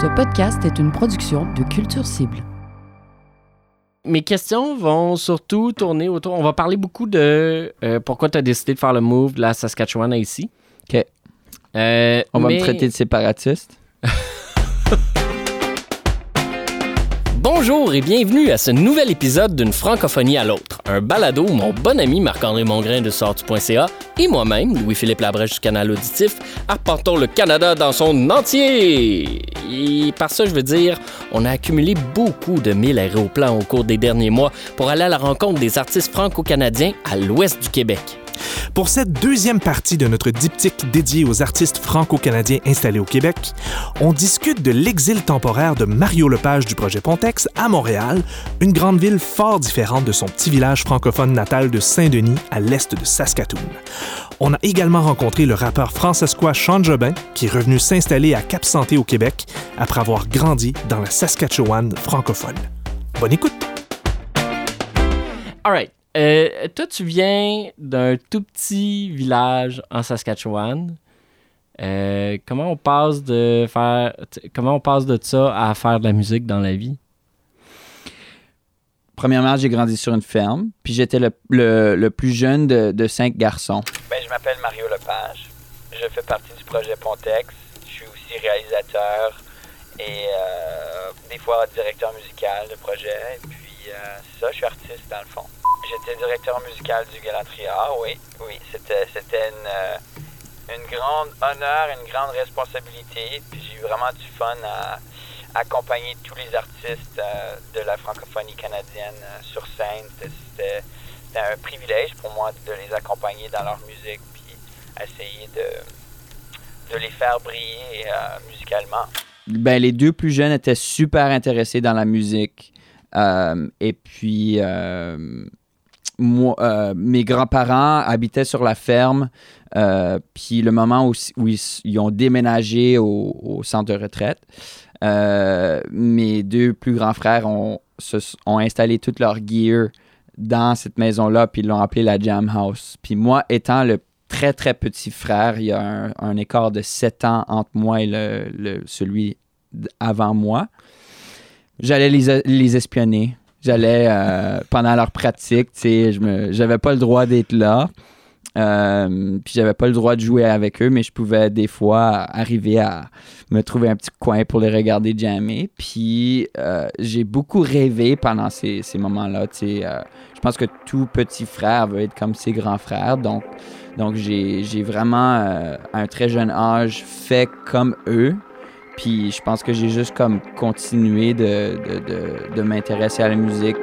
Ce podcast est une production de Culture Cible. Mes questions vont surtout tourner autour. On va parler beaucoup de euh, pourquoi tu as décidé de faire le move de la Saskatchewan à ici. OK. Euh, On va mais- me traiter de séparatiste. Bonjour et bienvenue à ce nouvel épisode d'une francophonie à l'autre, un balado où mon bon ami Marc-André Mongrain de sortu.ca et moi-même, Louis-Philippe Labrèche du canal auditif, arpentons le Canada dans son entier. Et par ça, je veux dire, on a accumulé beaucoup de mille aéroplans au cours des derniers mois pour aller à la rencontre des artistes franco-canadiens à l'ouest du Québec. Pour cette deuxième partie de notre diptyque dédié aux artistes franco-canadiens installés au Québec, on discute de l'exil temporaire de Mario Lepage du projet Pontex à Montréal, une grande ville fort différente de son petit village francophone natal de Saint-Denis à l'est de Saskatoon. On a également rencontré le rappeur francescois Sean Jobin, qui est revenu s'installer à Cap-Santé au Québec après avoir grandi dans la Saskatchewan francophone. Bonne écoute! Euh, toi, tu viens d'un tout petit village en Saskatchewan. Euh, comment on passe de faire comment on passe de ça à faire de la musique dans la vie? Premièrement, j'ai grandi sur une ferme, puis j'étais le, le- le plus jeune de, de cinq garçons. Ben, je m'appelle Mario Lepage. Je fais partie du projet Pontex. Je suis aussi réalisateur et euh, des fois directeur musical de projet. Et puis, euh, ça, je suis artiste dans le fond. J'étais directeur musical du Galatria, oui. Oui, c'était, c'était une, euh, une grande honneur, une grande responsabilité. Puis j'ai eu vraiment du fun à accompagner tous les artistes euh, de la francophonie canadienne euh, sur scène. C'était, un privilège pour moi de les accompagner dans leur musique puis essayer de, de les faire briller euh, musicalement. Ben, les deux plus jeunes étaient super intéressés dans la musique. Euh, et puis, euh, moi, euh, mes grands-parents habitaient sur la ferme. euh, puis le moment où, ils, ont déménagé au, centre de retraite, euh, mes deux plus grands frères ont, ont installé toute leur gear dans cette maison-là, puis ils l'ont appelée la Jam House. Puis moi, étant le très, très petit frère, il y a un, écart de 7 ans entre moi et le, le- celui avant moi. J'allais les, les espionner. J'allais, euh, pendant leur pratique, tu sais, je j'avais pas le droit d'être là. Euh, puis j'avais pas le droit de jouer avec eux, mais je pouvais des fois arriver à me trouver un petit coin pour les regarder jammer. Puis euh, j'ai beaucoup rêvé pendant ces, ces moments-là. euh, je pense que tout petit frère veut être comme ses grands frères. Donc, donc j'ai, vraiment, à un très jeune âge, fait comme eux. Puis je pense que j'ai juste comme continué de, de, de, de m'intéresser à la musique.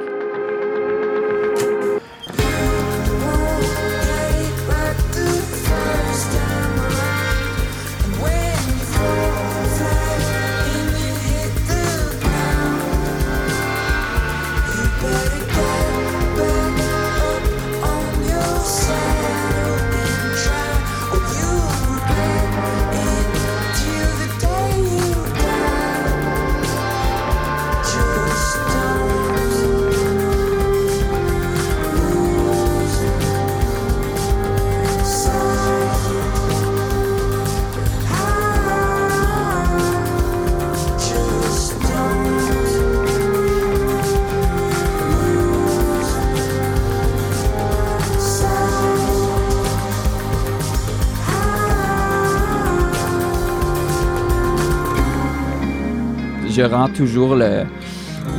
Je rends toujours le,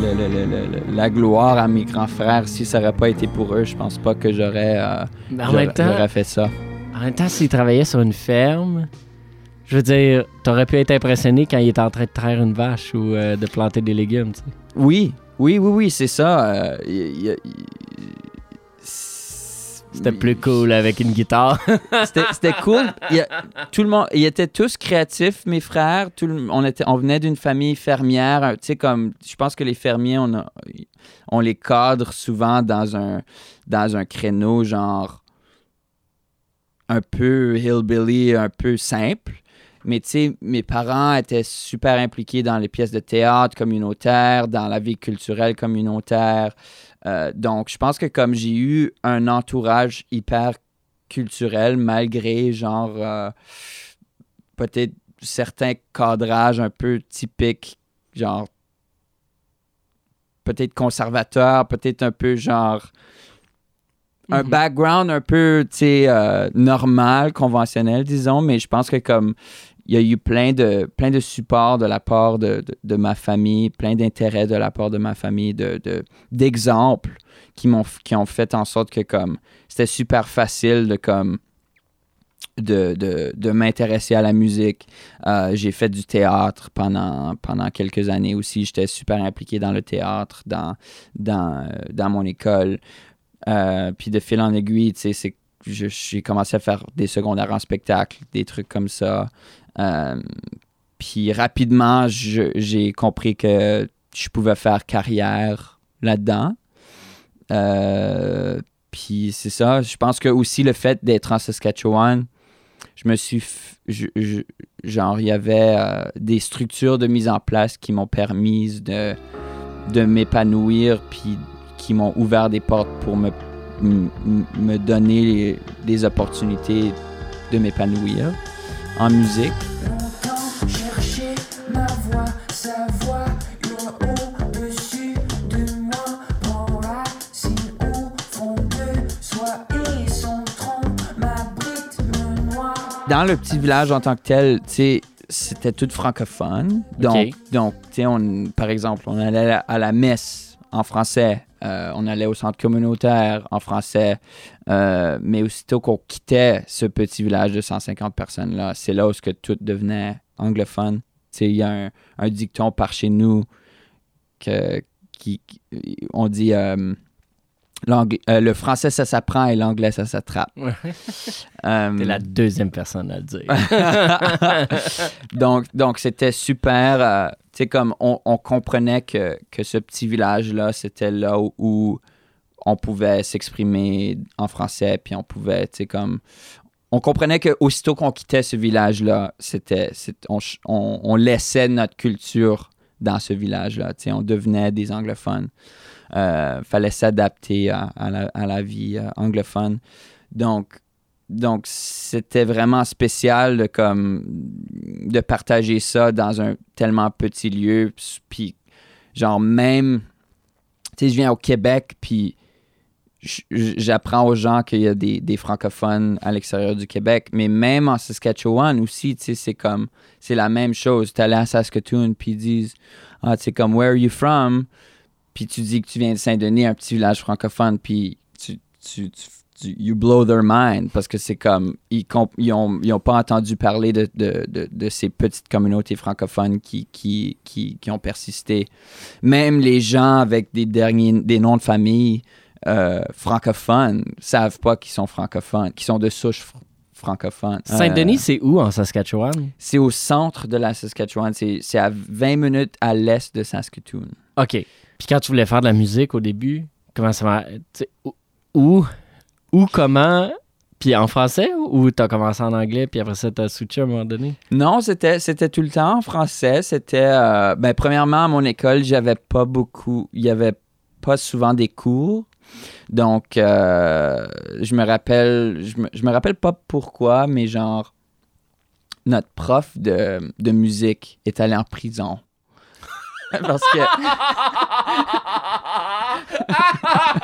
le- le- le- le- la gloire à mes grands frères. Si ça n'aurait pas été pour eux, je pense pas que j'aurais euh, Mais en j'aurais- même temps, j'aurais fait ça. en même temps, s'il travaillait sur une ferme, je veux dire, t'aurais pu être impressionné quand il était en train de traire une vache ou euh, de planter des légumes, tu sais. Oui, oui, oui, oui, c'est ça. euh, y- y- y- C'était plus cool avec une guitare. C'était c'était cool. Il tout le monde, ils étaient tous créatifs, mes frères. Tout le- on, était, on venait d'une famille fermière. Tu sais, comme, je pense que les fermiers, on, a- on les cadre souvent dans un, dans un créneau genre un peu hillbilly, un peu simple. Mais tu sais, mes parents étaient super impliqués dans les pièces de théâtre communautaires, dans la vie culturelle communautaire. Euh, donc, je pense que comme j'ai eu un entourage hyper culturel, malgré genre euh, peut-être certains cadrages un peu typiques, genre peut-être conservateur, peut-être un peu genre un Mhm. background un peu, tu sais, euh, normal, conventionnel, disons, mais je pense que comme il y a eu plein de, plein de supports de la part de, de, ma famille, plein d'intérêts de la part de ma famille, de, de- d'exemples qui m'ont qui ont fait en sorte que comme c'était super facile de comme de, de, de m'intéresser à la musique. Euh, j'ai fait du théâtre pendant, pendant quelques années aussi. J'étais super impliqué dans le théâtre, dans, dans, euh, dans mon école. Euh, puis de fil en aiguille, tu sais, j'ai commencé à faire des secondaires en spectacle, des trucs comme ça. Euh, puis rapidement, j'ai compris que je pouvais faire carrière là-dedans. Euh, puis c'est ça. Je pense que aussi le fait d'être en Saskatchewan, je me suis. genre, il y avait euh, des structures de mise en place qui m'ont permis de, m'épanouir, puis qui m'ont ouvert des portes pour me, me donner les- des opportunités de m'épanouir en musique. Dans le petit village en tant que tel, tu sais, c'était tout francophone. Donc, Ok. donc tu sais, on, par exemple, on allait à la, à la messe en français, euh, on allait au centre communautaire en français, euh, mais aussitôt qu'on quittait ce petit village de 150 personnes-là, c'est là où ce que tout devenait anglophone. Il y a un, un dicton par chez nous que, qui, on dit euh, le français ça s'apprend et l'anglais ça s'attrape. T'es la deuxième personne à le dire. donc, donc c'était super. Sais, comme on, comprenait que, que ce petit village-là, c'était là où, on pouvait s'exprimer en français, puis on pouvait, tu sais, comme. On comprenait que aussitôt qu'on quittait ce village-là, c'était, on, on, laissait notre culture dans ce village-là. Tu sais, on devenait des anglophones. Euh, fallait s'adapter à, à la vie euh, anglophone. Donc, donc c'était vraiment spécial de, comme, de partager ça dans un tellement petit lieu. Puis, genre, même, tu sais, je viens au Québec, puis j'apprends aux gens qu'il y a des, des francophones à l'extérieur du Québec, mais même en Saskatchewan aussi, tu sais, c'est comme, c'est la même chose. Tu allé à Saskatoon, puis ils disent, ah, tu sais, comme, where are you from? Puis tu dis que tu viens de Saint-Denis, un petit village francophone, puis tu, tu, tu- tu- you blow their mind parce que c'est comme, ils, comp- ils, ont, ils ont pas entendu parler de, de, de, de ces petites communautés francophones qui, qui, qui, qui ont persisté. Même les gens avec des, derniers, des noms de famille euh, francophones savent pas qu'ils sont francophones, qu'ils sont de souche fr- francophone. Saint-Denis, Euh, c'est où en Saskatchewan? c'est au centre de la Saskatchewan. C'est à 20 minutes à l'est de Saskatoon. OK. Puis quand tu voulais faire de la musique au début, comment ça va? où, où, comment? Puis en français ou t'as commencé en anglais puis après ça t'as switché à un moment donné? Non, c'était c'était tout le temps en français. C'était euh, ben premièrement à mon école, j'avais pas beaucoup, il y avait pas souvent des cours. Donc euh, je me rappelle je me, je me rappelle pas pourquoi, mais genre notre prof de, de musique est allé en prison. Parce que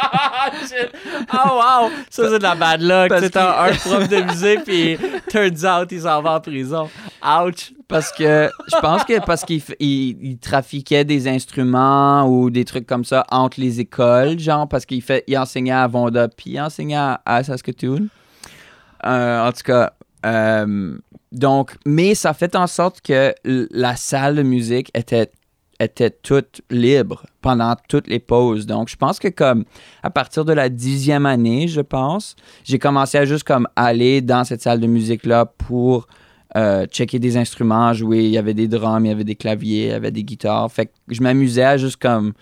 oh wow! Ça c'est de la bad luck. C'est un prof de musique puis turns out il s'en va en prison. Ouch! Parce que je pense que parce qu'il il, il trafiquait des instruments ou des trucs comme ça entre les écoles, genre parce qu'il fait il enseignait à Vonda puis il enseignait à, Saskatoon. Euh, en tout cas, euh, donc, mais ça fait en sorte que la salle de musique était était toute libre pendant toutes les pauses. Donc, je pense que comme à partir de la dixième année, je pense, j'ai commencé à juste comme aller dans cette salle de musique-là pour euh, checker des instruments, jouer. Il y avait des drums, il y avait des claviers, il y avait des guitares. Fait que je m'amusais à juste comme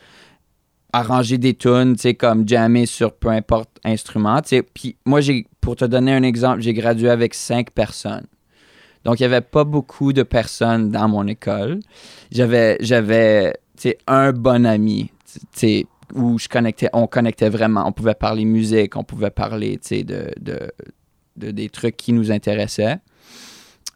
arranger des tunes, tu sais, comme jammer sur peu importe instrument, tu. Puis moi, j'ai, pour te donner un exemple, j'ai gradué avec cinq personnes. Donc, il n'y avait pas beaucoup de personnes dans mon école. J'avais, j'avais un bon ami, où je connectais, on connectait vraiment. On pouvait parler musique, on pouvait parler, de, de, de des trucs qui nous intéressaient.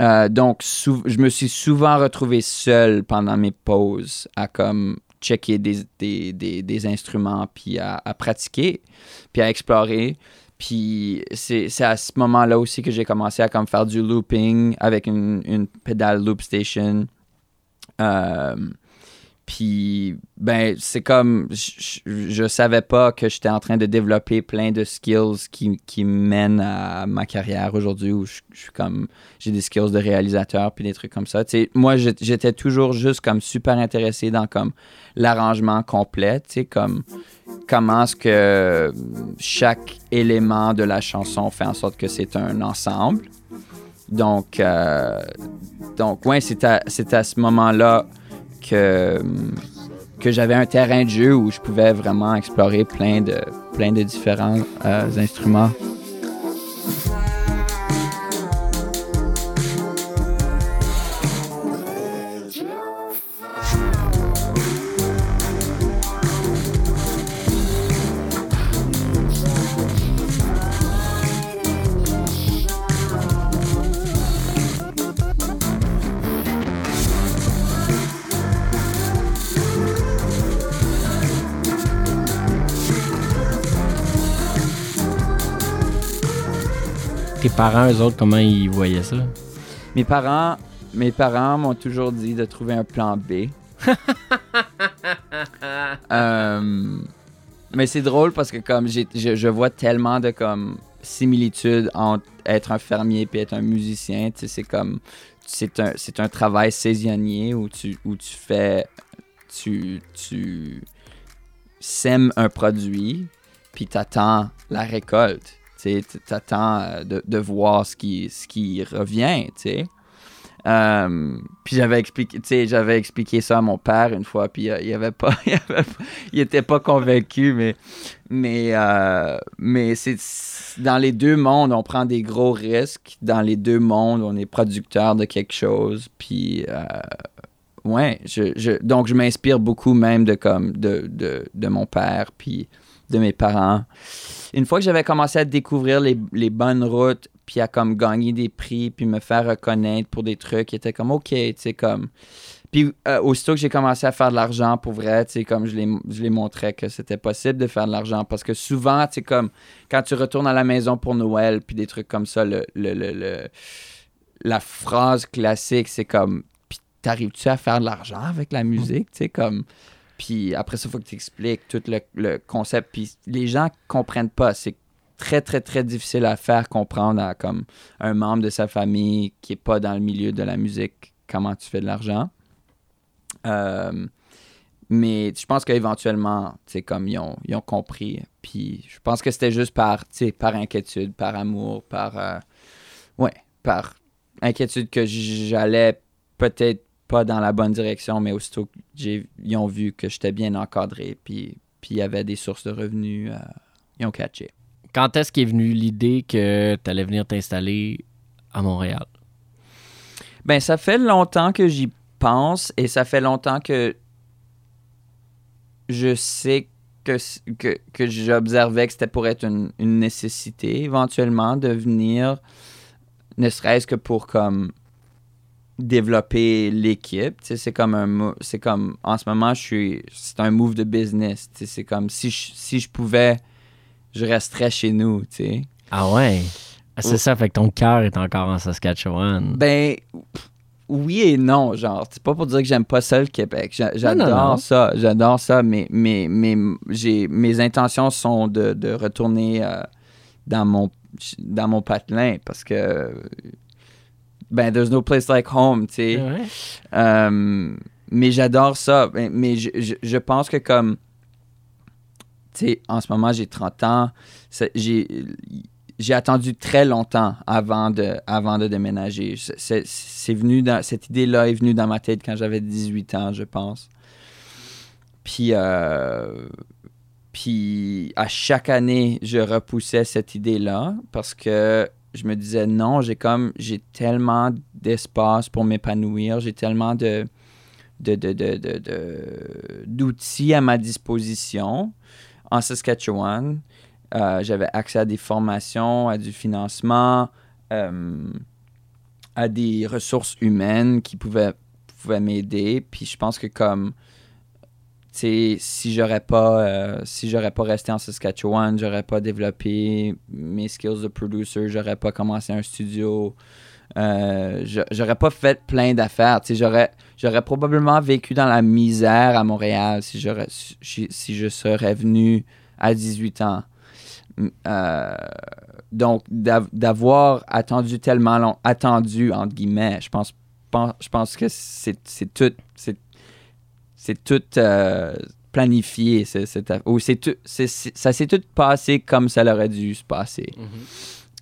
Euh, donc, je me suis souvent retrouvé seul pendant mes pauses à comme checker des, des, des, instruments, puis à pratiquer, puis à explorer. Puis c'est à ce moment-là aussi que j'ai commencé à comme faire du looping avec une, une pédale loop station. Euh, puis, ben, c'est comme, je, je, je savais pas que j'étais en train de développer plein de skills qui, qui mènent à ma carrière aujourd'hui où je, suis comme, j'ai des skills de réalisateur puis des trucs comme ça. Moi, j'étais toujours juste comme super intéressé dans comme l'arrangement complet, tu sais, comme comment est-ce que chaque élément de la chanson fait en sorte que c'est un ensemble. Donc, euh, donc ouais, c'est à, c'est à ce moment-là que, que j'avais un terrain de jeu où je pouvais vraiment explorer plein de, plein de différents euh, instruments. Parents, eux autres, comment ils voyaient ça? Mes parents, mes parents m'ont toujours dit de trouver un plan B. Euh, mais c'est drôle parce que comme j'ai- je, je vois tellement de comme similitudes entre être un fermier et être un musicien, c'est comme c'est un c'est un travail saisonnier où tu où tu fais tu tu sèmes un produit puis t'attends la récolte. Tu sais, t'attends euh, de, de voir ce qui, ce qui revient, tu. Euh, puis j'avais expliqué, j'avais expliqué ça à mon père une fois, puis euh, il avait pas, il, était pas convaincu, mais, mais, euh, mais c'est dans les deux mondes, on prend des gros risques. Dans les deux mondes, on est producteur de quelque chose, puis ouais, je, je- donc je m'inspire beaucoup même de comme de, de, de mon père, puis de mes parents. Une fois que j'avais commencé à découvrir les, les bonnes routes, puis à comme gagner des prix, puis me faire reconnaître pour des trucs qui étaient comme OK, tu sais, comme. Puis euh, aussitôt que j'ai commencé à faire de l'argent pour vrai, tu sais, comme je les, je les montrais que c'était possible de faire de l'argent. Parce que souvent, tu sais, comme quand tu retournes à la maison pour Noël, puis des trucs comme ça, le, le, le- le- la phrase classique, c'est comme Puis t'arrives-tu à faire de l'argent avec la musique, tu sais, comme. Puis après ça, il faut que tu expliques tout le, le concept. Puis les gens comprennent pas. C'est très, très, très difficile à faire comprendre à comme un membre de sa famille qui est pas dans le milieu de la musique comment tu fais de l'argent. Euh, mais je pense qu'éventuellement, tu comme ils ont, ils ont compris. Puis je pense que c'était juste par, par inquiétude, par amour, par. euh, ouais, par inquiétude que j'allais peut-être pas dans la bonne direction, mais aussitôt que j'ai- ils ont vu que j'étais bien encadré, puis puis il y avait des sources de revenus, euh, ils ont catché. Quand est-ce qu'est venue l'idée que tu allais venir t'installer à Montréal? Ben, ça fait longtemps que j'y pense et ça fait longtemps que je sais que, que, que j'observais que c'était pour être une, une nécessité éventuellement de venir, ne serait-ce que pour comme développer l'équipe. Tu sais, c'est comme un c'est comme en ce moment je suis c'est un move de business. Tu sais, c'est comme si je, si je pouvais je resterais chez nous, tu sais. Ah ouais? Ah, c'est ça, fait que ton cœur est encore en Saskatchewan. Ben, oui et non, genre. C'est pas pour dire que j'aime pas ça le Québec. J'adore ça, j'adore ça, mais, mais, mais j'ai, mes intentions sont de, de retourner euh, dans, mon, dans mon patelin parce que, ben, there's no place like home, tu sais. Ouais. Euh, mais j'adore ça. Mais, mais je, je, je pense que comme, tu sais, en ce moment, j'ai 30 ans. J'ai, j'ai attendu très longtemps avant de, avant de déménager. C'est venu dans, cette idée-là est venue dans ma tête quand j'avais 18 ans, je pense. Puis, euh, puis à chaque année, je repoussais cette idée-là parce que je me disais non, j'ai comme j'ai tellement d'espace pour m'épanouir, j'ai tellement de de- de- de- de- d'outils à ma disposition en Saskatchewan. Euh, J'avais accès à des formations, à du financement, euh, à des ressources humaines qui pouvaient, pouvaient m'aider. Puis je pense que comme, si j'aurais pas, euh, si j'aurais pas resté en Saskatchewan, j'aurais pas développé mes skills de producer, j'aurais pas commencé un studio, euh, j'aurais pas fait plein d'affaires. J'aurais, probablement vécu dans la misère à Montréal si j'aurais, si, je serais venu à 18 ans. Euh, donc, d'av- d'avoir attendu tellement long, attendu, entre guillemets, je pense, pen- je pense que c'est tout, c'est tout euh, planifié. ou c'est tout, ça s'est tout passé comme ça aurait dû se passer.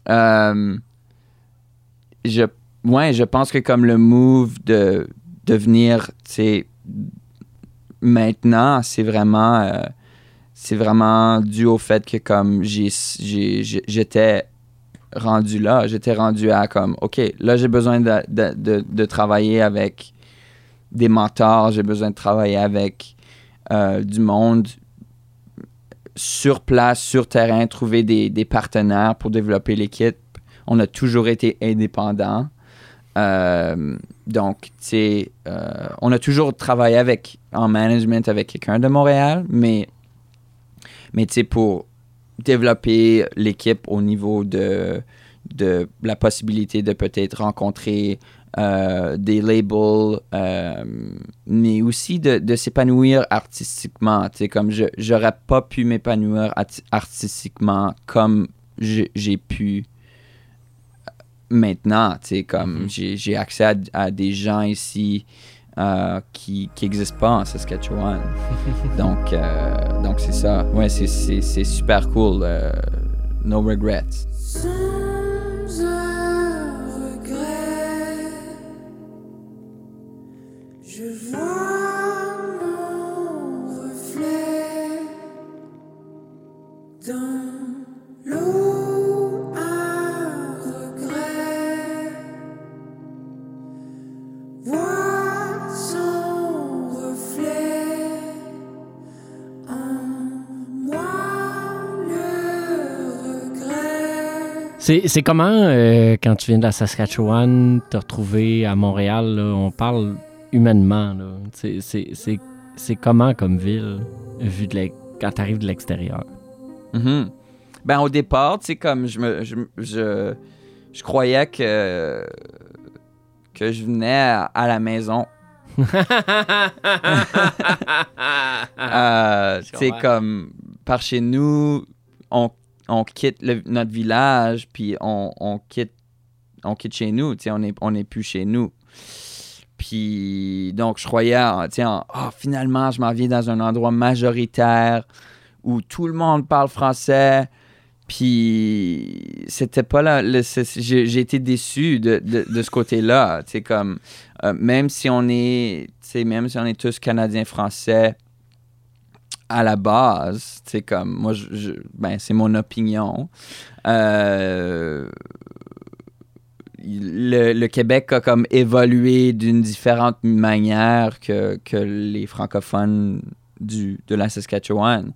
Euh, je, ouais, je pense que comme le move de devenir, tu maintenant, c'est vraiment, euh, c'est vraiment dû au fait que comme j'étais rendu là, j'étais rendu à comme, ok, là j'ai besoin de, de, de, de travailler avec des mentors, j'ai besoin de travailler avec euh, du monde sur place, sur terrain, trouver des, des partenaires pour développer l'équipe. On a toujours été indépendants. Euh, donc, tu sais, euh, on a toujours travaillé avec, en management avec quelqu'un de Montréal, mais, mais tu sais, pour développer l'équipe au niveau de, de la possibilité de peut-être rencontrer euh, des labels, euh, mais aussi de, de s'épanouir artistiquement. Tu sais, comme je j'aurais pas pu m'épanouir artistiquement comme j'ai pu maintenant. Tu sais, comme j'ai j'ai accès à, à des gens ici euh, qui n'existent pas en Saskatchewan. donc, euh, donc c'est ça. Ouais, c'est- super cool. euh, no regrets. C'est comment, euh, quand tu viens de la Saskatchewan, te retrouver à Montréal? on parle humainement. là. C'est- C'est c'est- c'est comment comme ville, vu de l'ex- quand tu arrives de l'extérieur? Mhm. Ben, au départ, tu sais, comme je me. Je, je, je croyais que. que je venais à, à la maison. Euh, tu sais, comme. Par chez nous, on, on quitte le- notre village, puis on, on quitte. On quitte chez nous, tu sais, on n'est on est plus chez nous. Puis, donc, je croyais, en- tu sais, en, Ah, finalement, je m'en viens dans un endroit majoritaire où tout le monde parle français. Puis c'était pas là. c'est- J'ai été déçu de, de, de ce côté-là. Sais, comme euh, même si on est, même si on est tous canadiens français à la base, sais, comme moi, ben c'est mon opinion. Euh, le, le Québec a comme évolué d'une différente manière que, que les francophones du, de la Saskatchewan.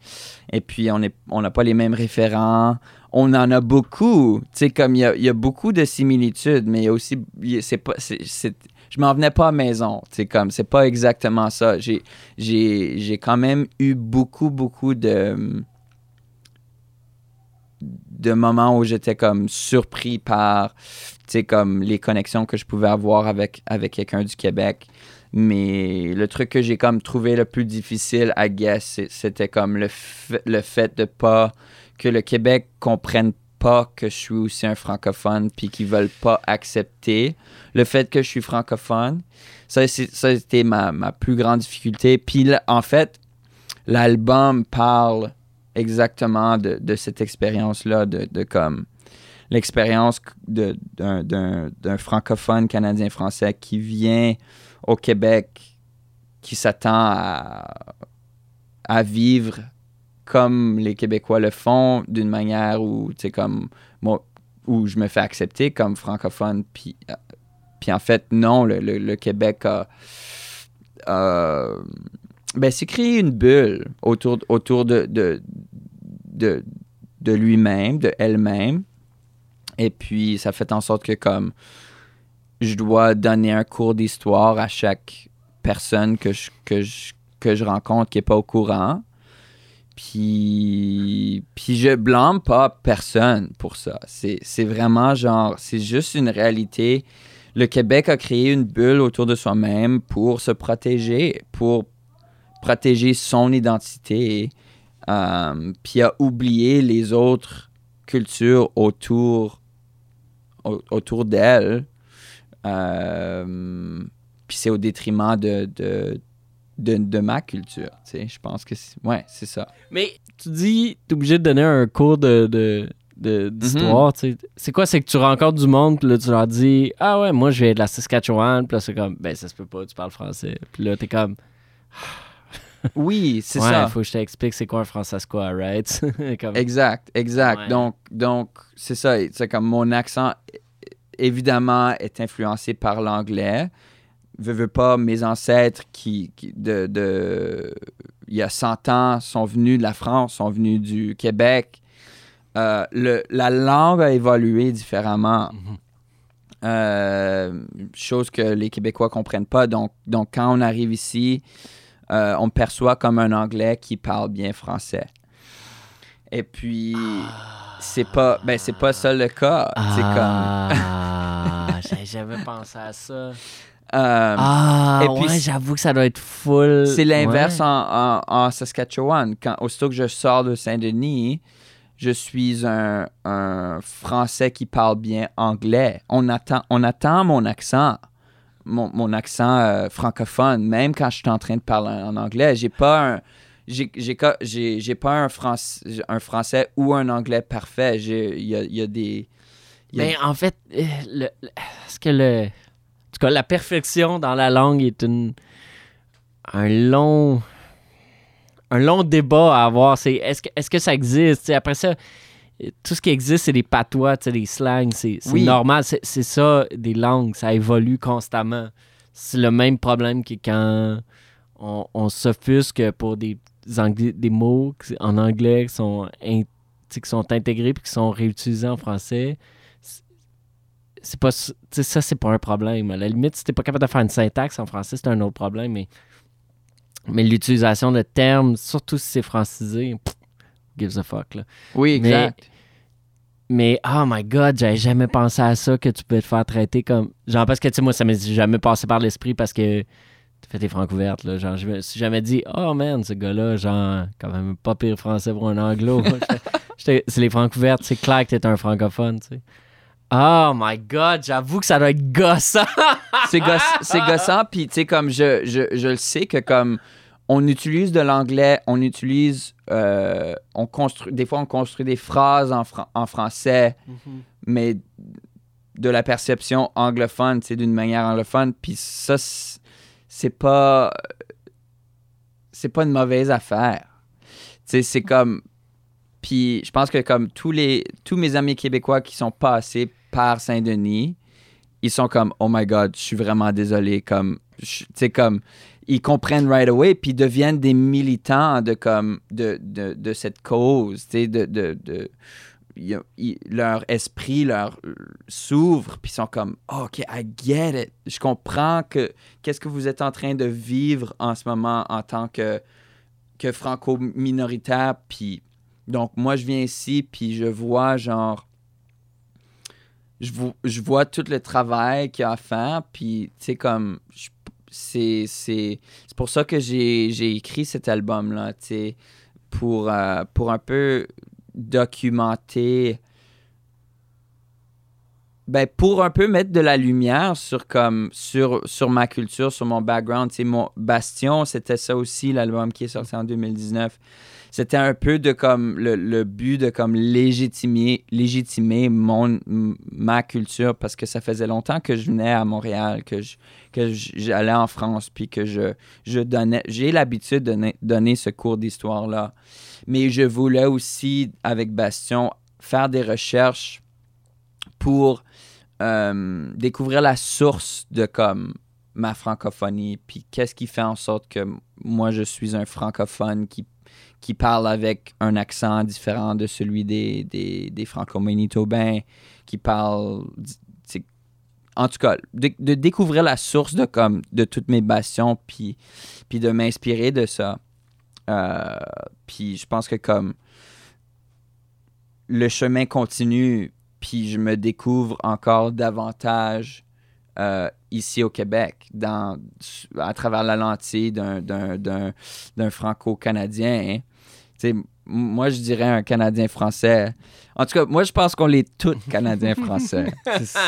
Et puis, on est- on n'a pas les mêmes référents. On en a beaucoup. Tu sais, comme il y a, y a beaucoup de similitudes, mais il y a aussi. C'est pas, c'est- je m'en venais pas à maison. Tu sais, comme, c'est pas exactement ça. J'ai, j'ai, j'ai quand même eu beaucoup, beaucoup de de moments où j'étais comme surpris par sais comme les connexions que je pouvais avoir avec avec quelqu'un du Québec. Mais le truc que j'ai comme trouvé le plus difficile à guess c'était comme le, le fait de pas que le Québec comprenne pas que je suis aussi un francophone puis qu'ils veulent pas accepter le fait que je suis francophone. Ça c'était ma, ma plus grande difficulté. Puis en fait l'album parle exactement de, de cette expérience-là, de, de comme l'expérience d'un- francophone canadien-français qui vient au Québec, qui s'attend à, à vivre comme les Québécois le font, d'une manière où, comme moi, où je me fais accepter comme francophone, puis, euh, puis en fait, non, le, le- Québec a, ben, c'est créer une bulle autour, autour de, de, de lui-même, de elle-même. Et puis, ça fait en sorte que comme je dois donner un cours d'histoire à chaque personne que je, que je, que je rencontre qui n'est pas au courant. Puis, puis je blâme pas personne pour ça. C'est vraiment genre, c'est juste une réalité. Le Québec a créé une bulle autour de soi-même pour se protéger, pour protéger son identité, euh, puis a oublié les autres cultures autour, au- autour d'elle. Euh, puis c'est au détriment de, de, de, de ma culture. tu sais. Je pense que c'est, ouais, c'est ça. Mais tu dis, t'es obligé de donner un cours de, de- de- d'histoire, tu sais. C'est quoi? C'est que tu rencontres du monde, puis là, tu leur dis, ah ouais, moi, je viens de la Saskatchewan, puis là, c'est comme, ben, ça se peut pas, tu parles français. Puis là, t'es comme, Oui, c'est ouais, ça. faut que je t'explique c'est quoi un francescois, right? Comme- Exact, exact. Ouais. Donc, donc c'est ça. C'est comme mon accent, évidemment, est influencé par l'anglais. Veux, veux pas, mes ancêtres qui, qui- de, de- il y a 100 ans sont venus de la France, sont venus du Québec. Euh, le, la langue a évolué différemment. Mhm. Euh, chose que les Québécois comprennent pas. Donc, donc quand on arrive ici, euh, on me perçoit comme un Anglais qui parle bien français. Et puis, c'est pas, ben, c'est pas ça le cas. C'est comme. Ah, j'avais jamais pensé à ça. euh, Ah, et puis ouais, j'avoue que ça doit être full. c'est l'inverse Ouais. en, en- en Saskatchewan. Quand, aussitôt que je sors de Saint-Denis, je suis un, un Français qui parle bien anglais. On attend, on attend mon accent, mon, mon accent euh, francophone, même quand je suis en train de parler en anglais. J'ai pas un. J'ai, pas un, un français ou un anglais parfait. Il y a, y des. Mais en fait, euh, le, est-ce que le. En tout cas, la perfection dans la langue est une. Un long. Un long débat à avoir. C'est est-ce que, est-ce que ça existe? Après ça, tout ce qui existe, c'est des patois, des slangs. C'est, Oui. normal. C'est, ça, des langues. Ça évolue constamment. C'est le même problème que quand on, on s'offusque pour des, des mots en anglais qui sont, in- qui sont intégrés puis qui sont réutilisés en français c'est pas ça c'est pas un problème à la limite si t'es pas capable de faire une syntaxe en français c'est un autre problème mais mais l'utilisation de termes surtout si c'est francisé pff, gives a fuck là oui, exact. mais oh my god j'avais jamais pensé à ça que tu peux te faire traiter comme genre parce que tu sais moi ça m'est jamais passé par l'esprit parce que tu fais tes francs ouvertes là genre je me suis jamais dit oh man ce gars là genre quand même pas pire français pour un anglo c'est les francs ouvertes c'est clair que t'es un francophone tu sais Oh my god, j'avoue que ça doit être gossant. c'est goss- c'est gossant puis tu sais comme je, je, je le sais que comme on utilise de l'anglais on utilise euh, on construit des fois on construit des phrases en, fran- en français mais de la perception anglophone c'est d'une manière anglophone puis ça c'est- pas c'est pas une mauvaise affaire. C'est comme puis je pense que comme tous les tous mes amis québécois qui sont passés par Saint-Denis ils sont comme oh my god je suis vraiment désolé comme tu sais comme ils comprennent right away puis deviennent des militants de comme de, de, de cette cause de, de, de- leur esprit leur s'ouvre puis sont comme oh, ok I get it. Je comprends que qu'est-ce que vous êtes en train de vivre en ce moment en tant que que franco minoritaire puis donc moi je viens ici puis je vois genre je, je vois tout le travail qu'il y a à faire, puis tu sais, comme, c'est c'est c'est pour ça que j'ai j'ai écrit cet album-là, pour, euh, pour un peu documenter, ben, pour un peu mettre de la lumière sur, comme, sur, sur ma culture, sur mon background, tu sais, mon Bastion, c'était ça aussi, l'album qui est sorti en 2019 c'était un peu de comme le, le but de comme légitimer mon ma culture parce que ça faisait longtemps que je venais à Montréal que je que j'allais en France puis que je je donnais j'ai l'habitude de donner, ce cours d'histoire là mais je voulais aussi avec Bastion faire des recherches pour euh, découvrir la source de comme ma francophonie puis qu'est-ce qui fait en sorte que moi je suis un francophone qui qui parle avec un accent différent de celui des, des, des franco-manitobains, qui parle di- tu sais, en tout cas, de, de découvrir la source de, comme, de toutes mes passions, puis, puis de m'inspirer de ça. Euh, puis je pense que comme le chemin continue, puis je me découvre encore davantage euh, ici au Québec, dans, à travers la lentille d'un- franco-canadien. Tu sais, m- moi, je dirais un Canadien-français. En tout cas, moi, je pense qu'on est tous Canadiens-français. C'est-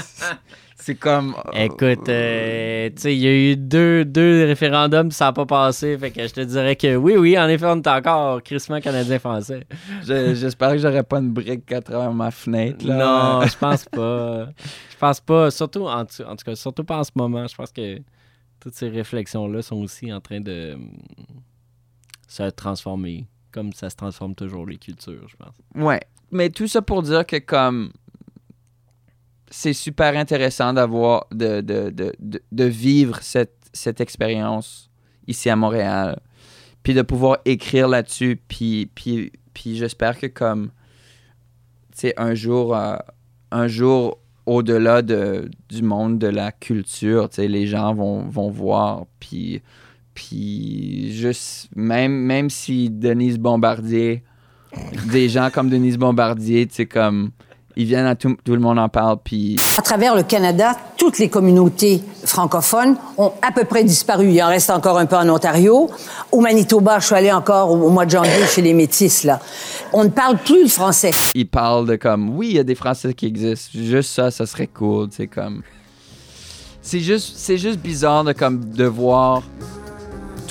C'est comme... Écoute, euh, tu sais, il y a eu deux, deux référendums, ça n'a pas passé. Fait que je te dirais que oui, oui, en effet, on est encore crissement canadien-français. Je- J'espère que j'aurai pas une brique à travers ma fenêtre. Là. Non, je pense pas. Je pense pas. Surtout, en, en tout cas, surtout pas en ce moment. Je pense que toutes ces réflexions-là sont aussi en train de hum, se transformer. Comme ça se transforme toujours les cultures, je pense. Ouais. Mais tout ça pour dire que comme c'est super intéressant d'avoir de, de, de, de, vivre cette, cette expérience ici à Montréal. Puis de pouvoir écrire là-dessus. Puis, puis, puis j'espère que comme tu un jour, euh, un jour au-delà de, du monde de la culture, tu les gens vont, vont voir. Puis, puis juste, même, même si Denise Bombardier des gens comme Denise Bombardier, tu sais, comme. Ils viennent à tout, tout le monde en parle, puis. À travers le Canada, toutes les communautés francophones ont à peu près disparu. Il en reste encore un peu en Ontario. Au Manitoba, je suis allée encore au, au mois de janvier chez les Métis, là. On ne parle plus le français. Ils parlent de comme. Oui, il y a des Français qui existent. Juste ça, ça serait cool, tu sais, comme. C'est juste, c'est juste bizarre de, comme, de voir.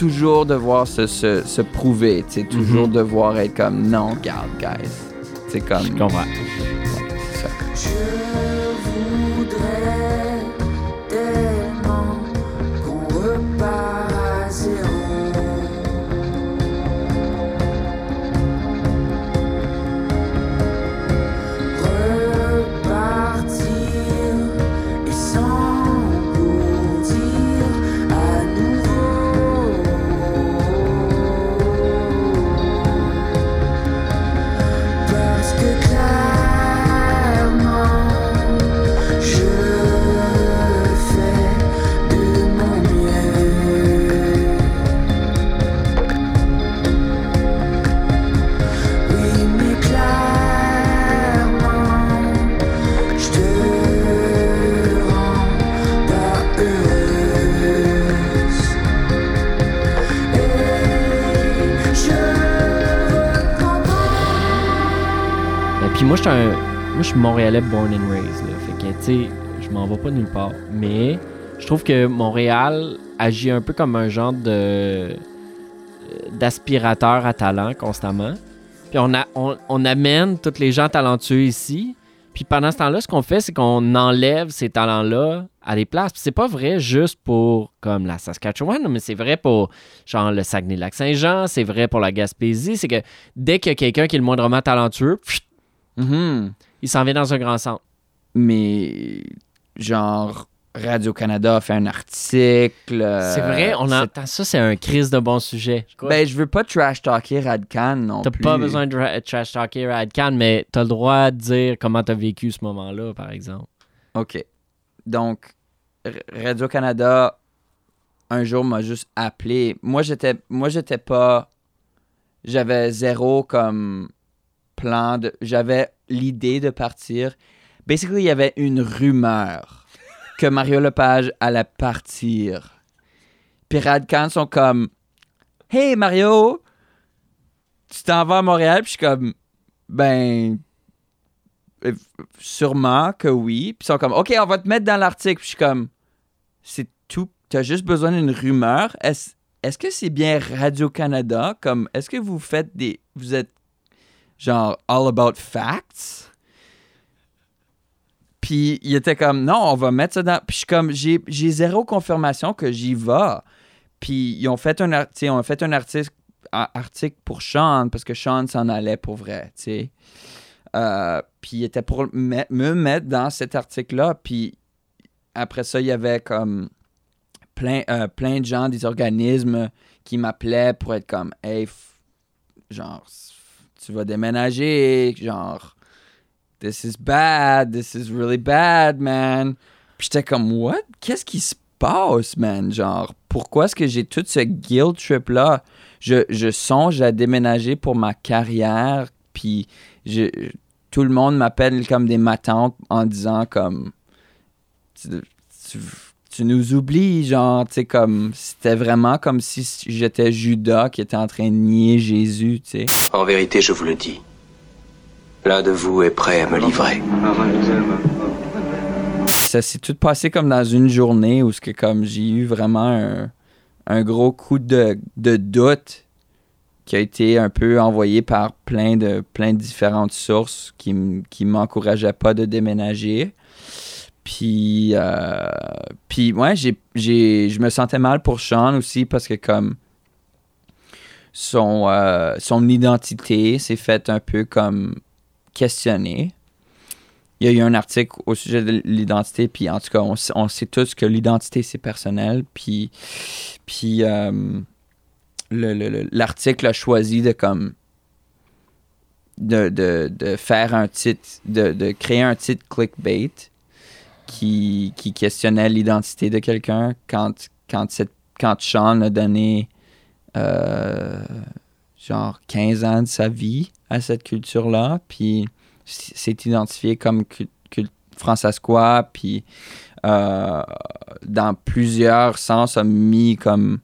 Toujours devoir se, se, se prouver, tu sais, toujours devoir être comme. Non, garde, guys. C'est comme. Je comprends. c'est ça. Moi, je suis Montréalais born and raised. Là. Fait que, tu sais, je m'en vais pas nulle part. Mais je trouve que Montréal agit un peu comme un genre de. euh, d'aspirateur à talent constamment. Puis on, a, on, amène tous les gens talentueux ici. Puis pendant ce temps-là, ce qu'on fait, c'est qu'on enlève ces talents-là à des places. Puis c'est pas vrai juste pour comme la Saskatchewan, mais c'est vrai pour genre le Saguenay-Lac-Saint-Jean, c'est vrai pour la Gaspésie. C'est que dès qu'il y a quelqu'un qui est le moindrement talentueux, pfft, Mhm. Il s'en vient dans un grand centre. Mais. Genre. Radio-Canada a fait un article. euh, c'est vrai, on entend ça, c'est un crise de bon sujet. Ben, je veux pas trash talker Radcan non T'as plus. pas besoin de ra- trash talker Radcan, mais t'as le droit de dire comment t'as vécu ce moment-là, par exemple. OK. Donc, Radio-Canada, un jour, m'a juste appelé. Moi, j'étais moi j'étais pas... J'avais zéro comme plan de... J'avais l'idée de partir. Basically, il y avait une rumeur que Mario Lepage allait partir. Puis Radcan sont comme... Hey, Mario! Tu t'en vas à Montréal? Puis je suis comme... Ben... Sûrement que oui. Puis ils sont comme, OK, on va te mettre dans l'article. Puis je suis comme, c'est tout. T'as juste besoin d'une rumeur. Est-ce est-ce que c'est bien Radio-Canada? Comme, est-ce que vous faites des. Vous êtes genre all about facts? Puis il était comme, non, on va mettre ça dans. Puis je suis comme, j'ai j'ai zéro confirmation que j'y vais. Puis ils ont fait un, ils ont fait un article, article pour Sean, parce que Sean s'en allait pour vrai, tu. Euh, puis il était pour me, me mettre dans cet article-là. Puis après ça, il y avait comme plein, euh, plein de gens, des organismes qui m'appelaient pour être comme, hey, genre, tu vas déménager, genre, this is bad, this is really bad, man. Puis j'étais comme, what? Qu'est-ce qui se passe, man? Genre, pourquoi est-ce que j'ai tout ce guilt trip-là? Je, je songe à déménager pour ma carrière, puis je, tout le monde m'appelle comme des matantes en disant comme, tu, tu nous oublies, genre, tu sais, comme, c'était vraiment comme si j'étais Judas qui était en train de nier Jésus, tu sais. En vérité, je vous le dis. L'un de vous est prêt à me livrer. ça s'est tout passé comme dans une journée où ce que comme j'ai eu vraiment un, un gros coup de, de doute qui a été un peu envoyé par plein de plein de différentes sources qui qui m'encourageaient pas de déménager. Puis euh, ouais, j'ai je me sentais mal pour Sean aussi parce que comme son euh, son identité s'est faite un peu comme questionner il y a eu un article au sujet de l'identité, puis en tout cas, on, on sait tous que l'identité, c'est personnel, puis, puis euh, le- le- le- l'article a choisi de comme de faire un titre, de, de créer un titre clickbait qui, questionnait l'identité de quelqu'un quand, quand, quand Sean a donné euh, genre 15 ans de sa vie à cette culture-là, puis s'est identifié comme Francescois, puis euh, dans plusieurs sens a mis comme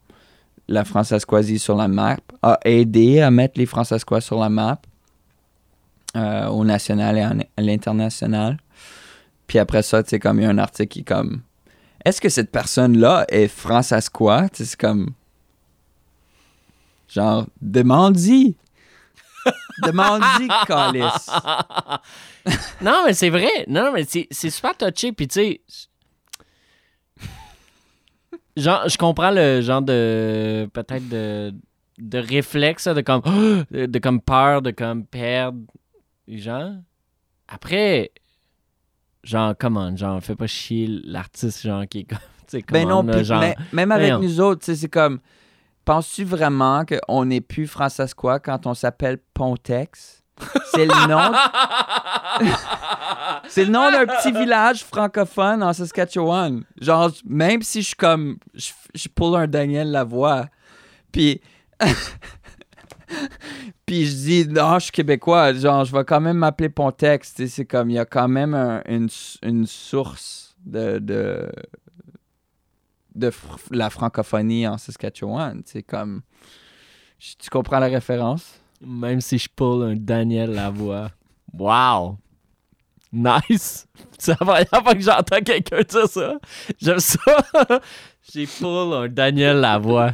la Francescoisie sur la map, a aidé à mettre les Francescois sur la map euh, au national et à l'international. Puis après ça, tu sais, comme il y a un article qui est comme Est-ce que cette personne-là est Francescois? Tu sais, C'est comme genre demande-y. demande-y, non, mais c'est vrai. Non, mais c'est c'est super touché. Puis, tu sais, genre, je comprends le genre de. Peut-être de. De réflexe, de comme. de, de comme peur, de comme perdre les gens. Après, genre, comment? Genre, fais pas chier l'artiste, genre, qui est comme. tu sais, Ben non, là, puis genre. mais- même avec nous autres, c'est comme. Penses-tu vraiment qu'on n'est plus Francescois quand on s'appelle Pontex? C'est le nom. c'est le nom d'un petit village francophone en Saskatchewan. Genre, même si je suis comme. Je, je pull un Daniel Lavoie. Puis. Puis je dis, non, je suis québécois. Genre, je vais quand même m'appeler Pontex. C'est comme, il y a quand même un- une, source de, la francophonie en Saskatchewan. Comme. Tu comprends la référence? Même si je pull un Daniel Lavoie. Wow! Nice! C'est la première fois que j'entends quelqu'un dire ça. J'aime ça. J'ai pull un Daniel Lavoie.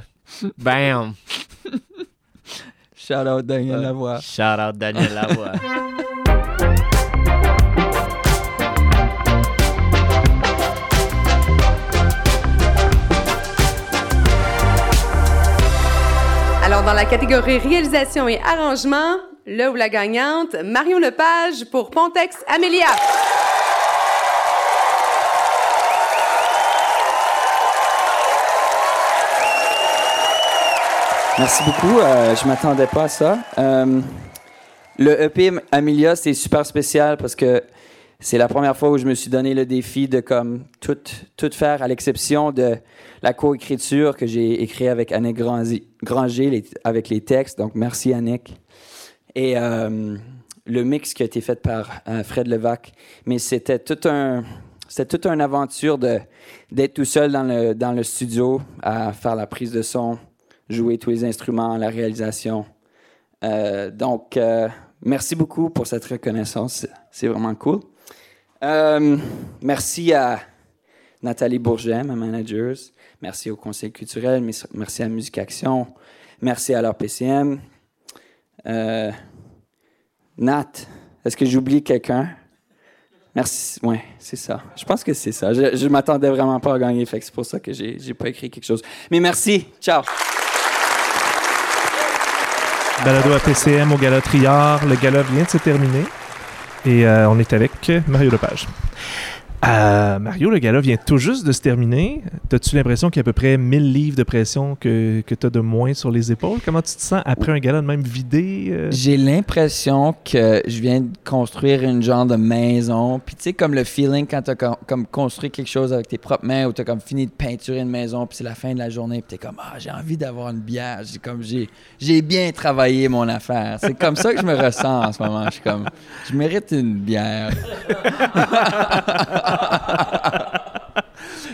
Bam! Shout out Daniel Lavoie. Shout out Daniel Lavoie. Alors, dans la catégorie réalisation et arrangement, là où la gagnante, Marion Lepage pour Pontex Amélia. Merci beaucoup. euh, je m'attendais pas à ça. Euh, le EP Amelia, c'est super spécial parce que c'est la première fois où je me suis donné le défi de comme tout, tout faire à l'exception de la coécriture que j'ai écrit avec Annick Granger avec les textes. Donc merci Annick. Et euh, le mix qui a été fait par euh, Fred Levac. Mais c'était tout un c'était toute une aventure d'être tout seul dans le dans le studio à faire la prise de son, jouer tous les instruments, la réalisation. Euh, donc, euh, merci beaucoup pour cette reconnaissance. C'est vraiment cool. Euh, merci à Nathalie Bourget, ma manager. Merci au Conseil culturel. Merci à Musique Action. Merci à leur PCM. Nat, est-ce que j'oublie quelqu'un? Merci. Ouais, c'est ça. Je pense que c'est ça. Je, je m'attendais vraiment pas à gagner, c'est pour ça que j'ai j'ai pas écrit quelque chose. Mais merci. Ciao. Balado à PCM au Gala Triard. Le gala vient de se terminer et euh, on est avec Mario Lepage. Euh, Mario, le gala vient tout juste de se terminer. T'as-tu l'impression qu'il y a à peu près 1000 livres de pression que, que t'as de moins sur les épaules? Comment tu te sens après un gala de même vidé? euh? J'ai l'impression que je viens de construire une genre de maison. Puis tu sais, comme le feeling quand t'as com- comme construit quelque chose avec tes propres mains ou t'as comme fini de peinturer une maison, puis c'est la fin de la journée, puis t'es comme, ah, j'ai envie d'avoir une bière. J'ai comme, j'ai, j'ai bien travaillé mon affaire. C'est comme ça que je me ressens en ce moment. Je suis comme, je mérite une bière.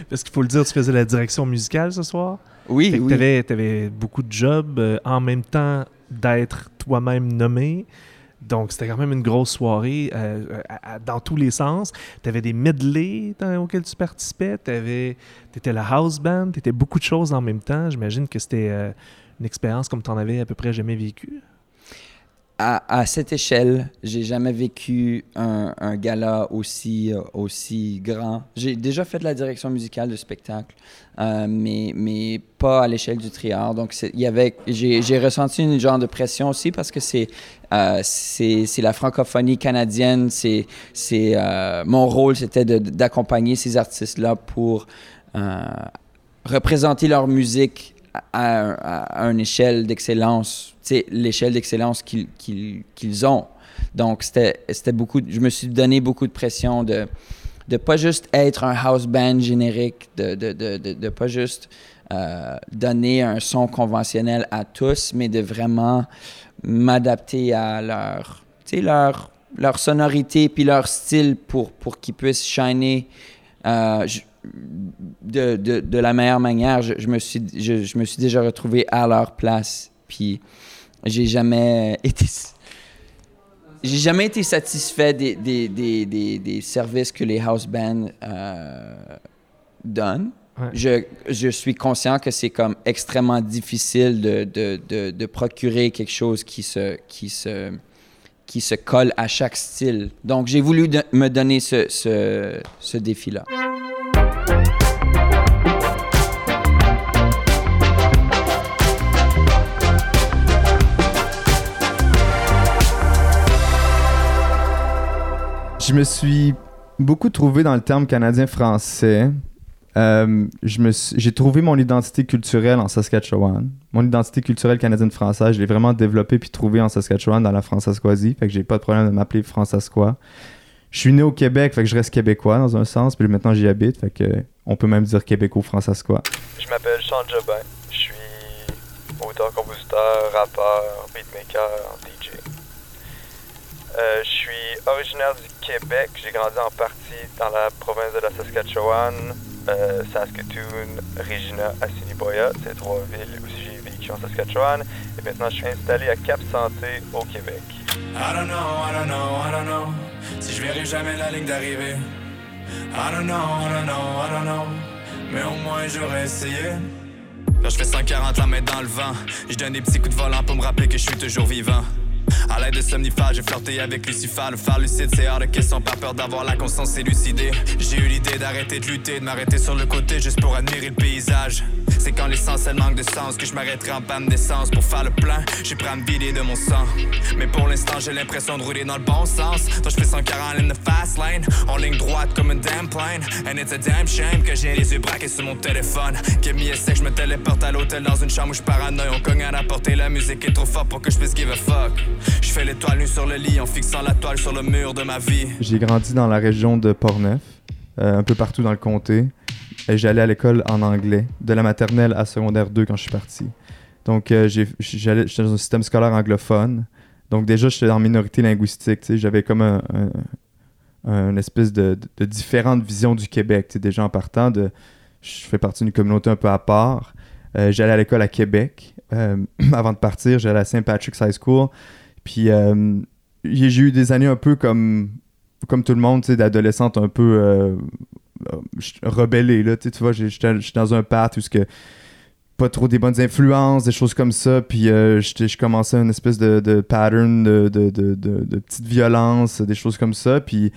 Parce qu'il faut le dire, tu faisais la direction musicale ce soir. Oui, oui. t'avais, t'avais beaucoup de jobs euh, en même temps d'être toi-même nommé. Donc, c'était quand même une grosse soirée euh, à- à- dans tous les sens. Tu avais des medley dans, auxquels tu participais. Tu étais la house band. Tu étais beaucoup de choses en même temps. J'imagine que c'était euh, une expérience comme tu en avais à peu près jamais vécu. À, cette échelle, j'ai jamais vécu un, gala aussi, euh, aussi grand. J'ai déjà fait de la direction musicale de spectacle, euh, mais, mais pas à l'échelle du triard. Donc, y avait, j'ai, ressenti une genre de pression aussi parce que c'est, euh, c'est, la francophonie canadienne. C'est, c'est, euh, mon rôle, c'était d'accompagner ces artistes-là pour représenter leur musique à, à- une échelle d'excellence, l'échelle d'excellence qu'ils qu'ils- qu'ils ont. Donc, c'était beaucoup, je me suis donné beaucoup de pression de de pas juste être un house band générique, de de, de, de, pas juste euh, donner un son conventionnel à tous, mais de vraiment m'adapter à leur, leur, leur sonorité puis leur style pour, pour qu'ils puissent shiner euh, de, de, de la meilleure manière. Je, je me suis, je, je me suis déjà retrouvé à leur place. Puis j'ai jamais été. J'ai jamais été satisfait des, des, des, des, des services que les house bands euh, donnent. Ouais. Je, je suis conscient que c'est comme extrêmement difficile de, de, de, de procurer quelque chose qui se, qui se, qui se colle à chaque style. Donc, j'ai voulu me donner ce, ce, ce défi-là. Je me suis beaucoup trouvé dans le terme canadien-français. Euh, j'ai trouvé mon identité culturelle en Saskatchewan. Mon identité culturelle canadienne-française, je l'ai vraiment développée puis trouvée en Saskatchewan, dans la Fransaskoisie. Fait que j'ai pas de problème de m'appeler Fransaskois. Je suis né au Québec, fait que je reste québécois dans un sens, puis maintenant j'y habite, fait que on peut même dire québéco-fransaskois. Je m'appelle Sean Jobin. Je suis auteur, compositeur, rappeur, beatmaker, DJ. Euh, je suis originaire du Québec. J'ai grandi en partie dans la province de la Saskatchewan, euh, Saskatoon, Regina, Assiniboia. C'est trois villes où j'ai vécu en Saskatchewan. Et maintenant, je suis installé à Cap Santé au Québec. I don't know, I don't know, I don't know Si je verrai jamais la ligne d'arrivée I don't know, I don't know, I don't know Mais au moins j'aurais essayé Quand je fais 140 la main dans le vent Je donne des petits coups de volant pour me rappeler que je suis toujours vivant à l'aide de somnifères, j'ai flirté avec Lucifer. Le phare lucide, c'est hors de question, par peur d'avoir la conscience élucidée. J'ai eu l'idée d'arrêter de lutter, de m'arrêter sur le côté juste pour admirer le paysage. C'est quand l'essentiel manque de sens que je m'arrêterai en panne d'essence pour faire le plein. J'ai prêt à me vider de mon sang. Mais pour l'instant, j'ai l'impression de rouler dans le bon sens. Donc je fais 140 in the fast lane, en ligne droite comme une damn plane. And it's a damn shame que j'ai les yeux braqués sur mon téléphone. Qui mis essaie que je me téléporte à l'hôtel dans une chambre où je paranoïe. On cogne à la porte la musique est trop forte pour que je puisse give a fuck. Je fais l'étoile sur le lit en fixant la toile sur le mur de ma vie. J'ai grandi dans la région de Portneuf, euh, un peu partout dans le comté. J'allais à l'école en anglais, de la maternelle à secondaire 2 quand je suis parti. Donc, euh, j'étais dans un système scolaire anglophone. Donc, déjà, j'étais en minorité linguistique. J'avais comme un, un- un espèce de, de, de différente vision du Québec. Déjà en partant, je fais partie d'une communauté un peu à part. Euh, j'allais à l'école à Québec. Euh, avant de partir, j'allais à St. Patrick's High School. Puis, euh, j'ai eu des années un peu comme, comme tout le monde, d'adolescente un peu euh, euh, rebellée, là, tu vois, j'étais dans un path où ce que pas trop des bonnes influences, des choses comme ça, puis je commençais une espèce de, pattern de, de, petites violences, des choses comme ça, puis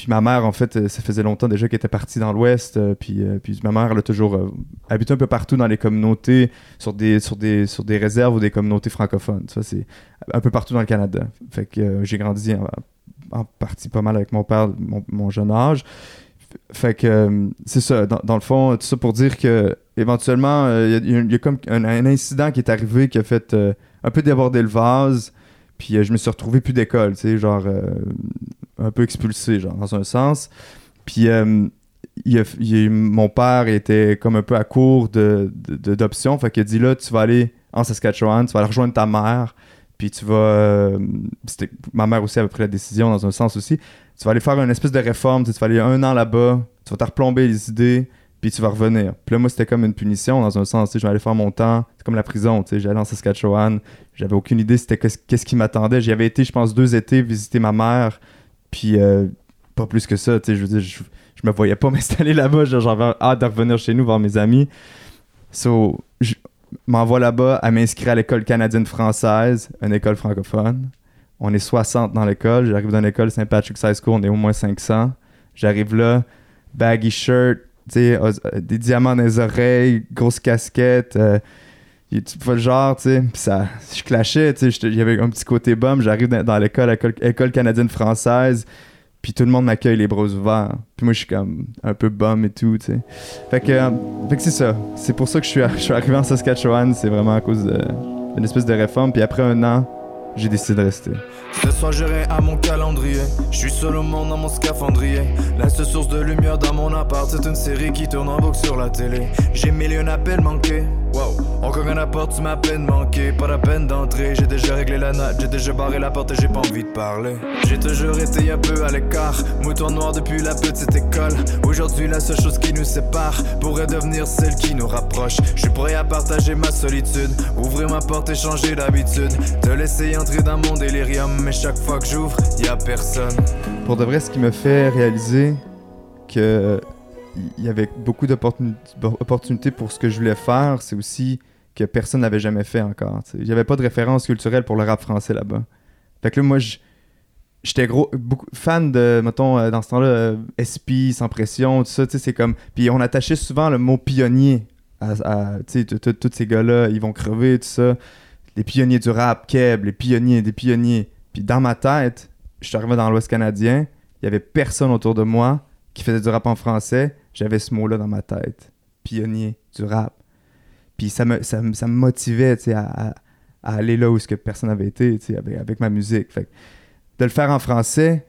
puis ma mère, en fait, euh, ça faisait longtemps déjà qu'elle était partie dans l'Ouest. euh, puis, euh, puis ma mère, elle a toujours habité un peu partout dans les communautés, sur des, réserves ou des communautés francophones. Ça, c'est un peu partout dans le Canada. Fait que j'ai grandi en- partie pas mal avec mon père, mon, jeune âge. Fait que c'est ça, dans, le fond, tout ça pour dire que éventuellement, il y a- comme un, incident qui est arrivé qui a fait un peu déborder le vase. Puis je me suis retrouvé plus d'école, tu sais, genre un peu expulsé, genre, dans un sens. Puis euh, a- mon père était comme un peu à court de, de- d'options. Fait qu'il a dit là, tu vas aller en Saskatchewan, tu vas aller rejoindre ta mère. Puis tu vas. euh, ma mère aussi avait pris la décision dans un sens aussi. Tu vas aller faire une espèce de réforme. Tu vas aller un an là-bas, tu vas te replomber les idées, puis tu vas revenir. Puis là, moi, c'était comme une punition dans un sens. Tu sais, je vais aller faire mon temps. C'est comme la prison. Tu sais, j'allais en Saskatchewan. J'avais aucune idée c'était qu'est-ce qui m'attendait. J'y avais été, je pense, deux étés visiter ma mère. Puis euh, pas plus que ça. Tu sais, je veux dire, je, je me voyais pas m'installer là-bas. J'avais hâte de revenir chez nous voir mes amis. So, je m'envoie là-bas à m'inscrire à l'école canadienne-française, une école francophone. On est 60 dans l'école. J'arrive dans l'école St. Patrick's High School, on est au moins 500. J'arrive là, baggy shirt, euh, des diamants dans les oreilles, grosse casquette. euh, y- tu vois le genre, tu sais? Puis ça, je clashais, tu sais. Il y avait un petit côté bum. J'arrive dans, dans l'école, école, canadienne-française. Puis tout le monde m'accueille les bras ouverts. Puis moi, je suis comme un peu bum et tout, tu sais. Fait que, euh, que c'est ça. C'est pour ça que je suis, je suis arrivé en Saskatchewan. C'est vraiment à cause d'une espèce de réforme. Puis après un an, j'ai décidé de rester. Ce soir rien à mon calendrier Je suis seul au monde dans mon scaphandrier La seule source de lumière dans mon appart C'est une série qui tourne en boucle sur la télé J'ai mille un appels manqués Wow Encore un apport tu m'as peine manqué. Pas la peine d'entrer J'ai déjà réglé la note. J'ai déjà barré la porte et j'ai pas envie de parler. J'ai toujours été un peu à l'écart. Mouton noir depuis la petite école. Aujourd'hui la seule chose qui nous sépare Pourrait devenir celle qui nous rapproche. Je suis prêt à partager ma solitude. Ouvrir ma porte et changer d'habitude. Te laisser entrer dans mon délirium. Mais chaque fois que j'ouvre, y a personne. Pour de vrai, ce qui me fait réaliser que il y avait beaucoup d'opportuni- d'opportunités pour ce que je voulais faire, c'est aussi que personne n'avait jamais fait encore. Il n'y avait pas de référence culturelle pour le rap français là-bas. Fait que là, moi, j'étais gros, beaucoup fan de, mettons, euh, dans ce temps-là, euh, Sans Pression, tout ça, c'est comme... Puis on attachait souvent le mot pionnier à, tous ces gars-là, ils vont crever, tout ça. Les pionniers du rap, Keb, les pionniers, des pionniers. Puis dans ma tête, je suis arrivé dans l'Ouest canadien, il y avait personne autour de moi qui faisait du rap en français. J'avais ce mot-là dans ma tête. Pionnier du rap. Puis ça me, ça, ça me motivait à, à- aller là où ce que personne n'avait été avec, avec ma musique. Fait que de le faire en français,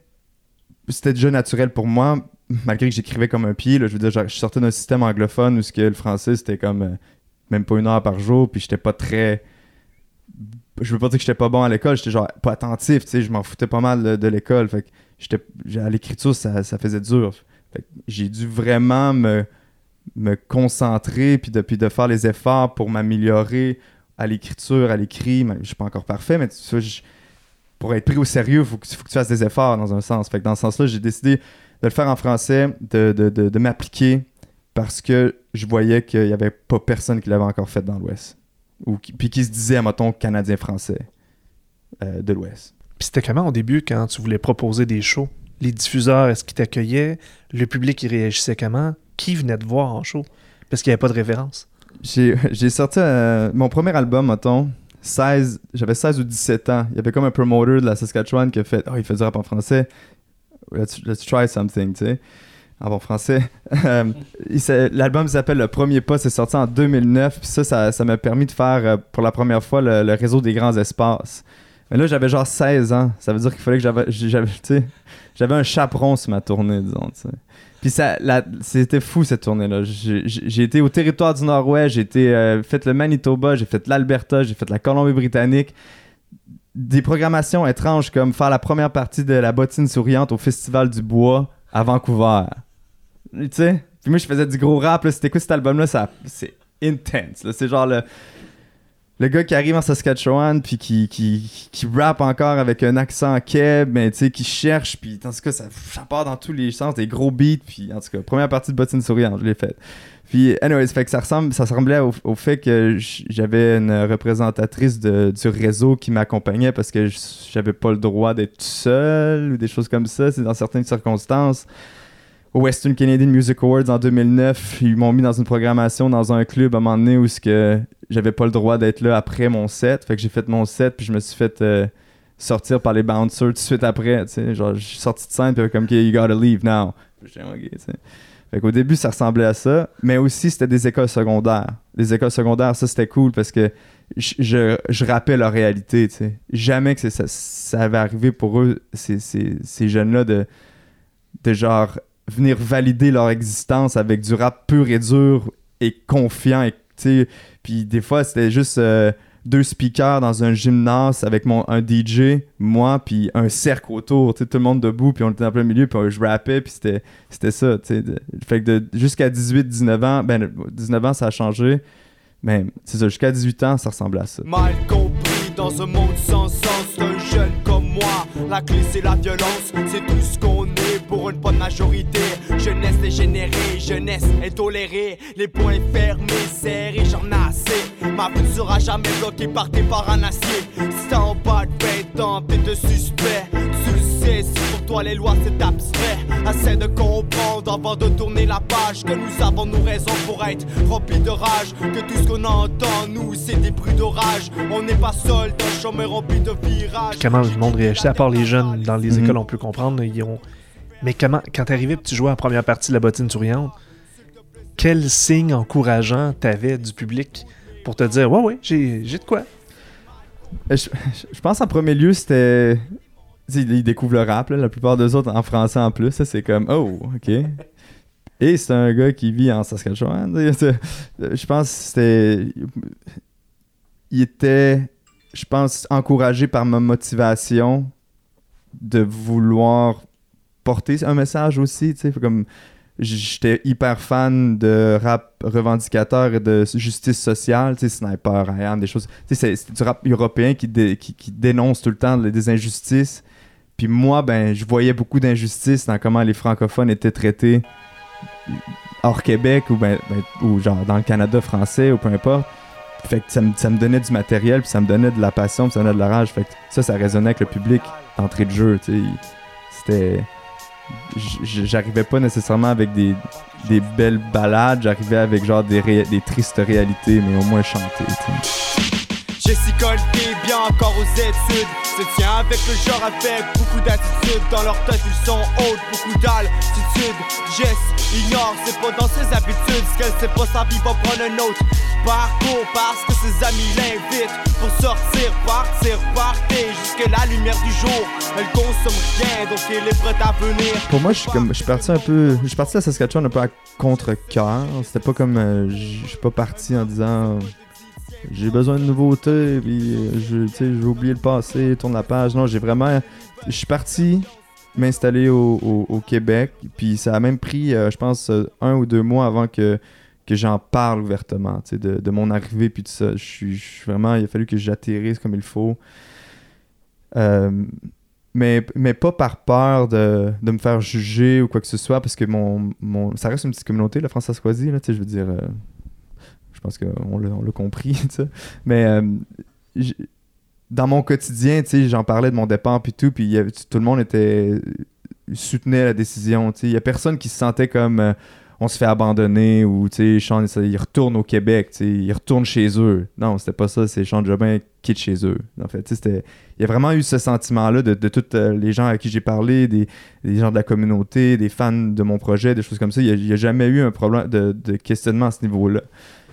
c'était déjà naturel pour moi, malgré que j'écrivais comme un pied. je veux dire, je sortais d'un système anglophone où ce que le français, c'était comme euh, même pas une heure par jour, puis j'étais pas très je veux pas dire que j'étais pas bon à l'école, j'étais genre pas attentif, je m'en foutais pas mal de, l'école. Fait que j'étais à l'écriture, ça, ça faisait dur. J'ai dû vraiment me, me concentrer puis de, de faire les efforts pour m'améliorer à l'écriture, à l'écrit. Je suis pas encore parfait, mais tu pour être pris au sérieux, il faut, que- tu fasses des efforts dans un sens. Fait que dans ce sens-là, j'ai décidé de le faire en français, de, de, de, m'appliquer parce que je voyais qu'il y avait pas personne qui l'avait encore fait dans l'Ouest. Ou qui, puis qui se disait, mettons, canadien-français euh, de l'Ouest. Puis c'était comment au début quand tu voulais proposer des shows? Les diffuseurs, est-ce qu'ils t'accueillaient? Le public, il réagissait comment? Qui venait te voir en show? Parce qu'il n'y avait pas de référence. J'ai sorti euh, mon premier album, mettons, 16, j'avais 16 ou 17 ans. Il y avait comme un promoter de la Saskatchewan qui a fait Oh, il fait du rap en français. Let's, try something, tu sais. En bon français. Euh, L'album s'appelle Le Premier Pas, c'est sorti en 2009. Puis ça, ça m'a permis de faire euh, pour la première fois le, réseau des grands espaces. Mais là, j'avais genre 16 ans. Ça veut dire qu'il fallait que j'avais, j'avais un chaperon sur ma tournée, disons. tu sais. Puis ça, c'était fou cette tournée-là. J'ai été au territoire du Nord-Ouest, j'ai été, euh, fait le Manitoba, j'ai fait l'Alberta, j'ai fait la Colombie-Britannique. Des programmations étranges comme faire la première partie de la bottine souriante au Festival du Bois à Vancouver. Tu sais? Puis moi, je faisais du gros rap. là. C'était quoi cet album-là? Ça- C'est intense. C'est genre le, le gars qui arrive en Saskatchewan puis qui, qui, rappe encore avec un accent keb, mais tu sais, qui cherche. Puis en tout cas, ça, part dans tous les sens, des gros beats. Puis en tout cas, première partie de bottine souriante, je l'ai faite. Puis, anyways, fait que ça, ressemble, ça ressemblait au, au fait que j'avais une représentatrice de- du réseau qui m'accompagnait parce que j'avais pas le droit d'être seul ou des choses comme ça. C'est dans certaines circonstances. Au Western Canadian Music Awards en 2009, ils m'ont mis dans une programmation dans un club à un moment donné où que j'avais pas le droit d'être là après mon set. Fait que j'ai fait mon set puis je me suis fait euh, sortir par les bouncers tout de suite après. tu sais. Genre, je suis sorti de scène, puis comme, OK, you gotta leave now. Puis j'étais, OK, tu sais. Fait qu'au début, ça ressemblait à ça, mais aussi, c'était des écoles secondaires. Les écoles secondaires, ça, c'était cool parce que je, je, je rappelle leur réalité. Jamais que ça, ça avait arrivé pour eux, ces, ces, ces jeunes-là, de, de genre venir valider leur existence avec du rap pur et dur et confiant. Et, puis des fois, c'était juste euh, deux speakers dans un gymnase avec mon, un DJ, moi, puis un cercle autour, tout le monde debout, puis on était en plein milieu, puis je rappais, puis c'était, c'était ça, Fait que jusqu'à 18-19 ans, ben 19 ans, ça a changé, mais c'est ça, jusqu'à 18 ans, ça ressemblait à ça. Mal compris dans un monde sans sens d'un jeune comme moi. La clé c'est la violence, c'est tout ce qu'on pour une bonne majorité. Jeunesse dégénérée, jeunesse intolérée. Les poings fermés, serrés, j'en ai assez. Ma vie ne sera jamais bloquée par en acier. Si t'es en bas de 20 ans, t'es de suspect. Tu le sais, si pour toi les lois c'est abstrait. Assez de comprendre avant de tourner la page. Que nous avons nos raisons pour être remplis de rage. Que tout ce qu'on entend, nous, c'est des bruits d'orage. On n'est pas seul dans un chemin rempli de virages. Comment le monde réagissait, à part les jeunes dans les Mhm. écoles, on peut comprendre. Ils ont... Mais comment, quand t'arrivais et tu jouais en première partie de la bottine souriante, quel signe encourageant t'avais du public pour te dire Ouais, ouais, j'ai j'ai de quoi? Euh, Je, pense en premier lieu, c'était. Ils découvrent le rap, là, la plupart des autres en français en plus. C'est comme, oh, ok. Et c'est un gars qui vit en Saskatchewan. c'est- Je pense que c'était. Il était, je pense, encouragé par ma motivation de vouloir porter un message aussi. tu sais, Comme j'étais hyper fan de rap revendicateur et de justice sociale, tu sais, Sniper, I Am, des choses. Tu sais, c'est du rap européen qui, dé- qui, qui dénonce tout le temps des injustices. Puis moi, ben, je voyais beaucoup d'injustices dans comment les francophones étaient traités hors Québec ou, ben, ben, ou genre dans le Canada français ou peu importe. Fait que ça me, ça me donnait du matériel, puis ça me donnait de la passion, puis ça me donnait de la rage. Fait que ça, ça résonnait avec le public d'entrée de jeu, tu sais. C'était j'arrivais pas nécessairement avec des, belles balades, j'arrivais avec genre des, tristes réalités, mais au moins chanter. tu sais. Jessica est bien encore aux études. Se tient avec le genre avec beaucoup d'attitude Dans leur tête ils sont hautes, beaucoup d'altitude. Jess ignore, c'est pas dans ses habitudes. Ce qu'elle sait pas sa vie va prendre un autre parcours. Parce que ses amis l'invitent Pour sortir, partir, partir. Jusque la lumière du jour Elle consomme rien. Donc elle est prête à venir. Pour moi, je suis comme je suis parti un peu je suis parti à Saskatchewan un peu à contre-cœur. C'était pas comme euh, je suis pas parti en disant j'ai besoin de nouveautés puis euh, vais oublier le passé, tourne la page. Non, j'ai vraiment je suis parti m'installer au, Québec puis ça a même pris euh, je pense euh, un ou deux mois avant que que j'en parle ouvertement, de, de mon arrivée puis tout ça. Je suis vraiment il a fallu que j'atterrisse comme il faut. Euh, mais, mais pas par peur de, de me faire juger ou quoi que ce soit, parce que mon, mon ça reste une petite communauté, la France-Asquazie, là, tu sais, je veux dire, pense qu'on l'a compris. Mais euh, dans mon quotidien, j'en parlais de mon départ puis tout, puis tout le monde était soutenait la décision. Il y a personne qui se sentait comme euh, on se fait abandonner ou, Sean, ça, il retourne au Québec, tu sais, il retourne chez eux. Non, c'était pas ça, c'est Sean Jobin quitte chez eux. En fait, il y a vraiment eu ce sentiment-là de, de tous euh, les gens à qui j'ai parlé, des, gens de la communauté, des fans de mon projet, des choses comme ça. Il n'y a, jamais eu un problème de questionnement à ce niveau-là.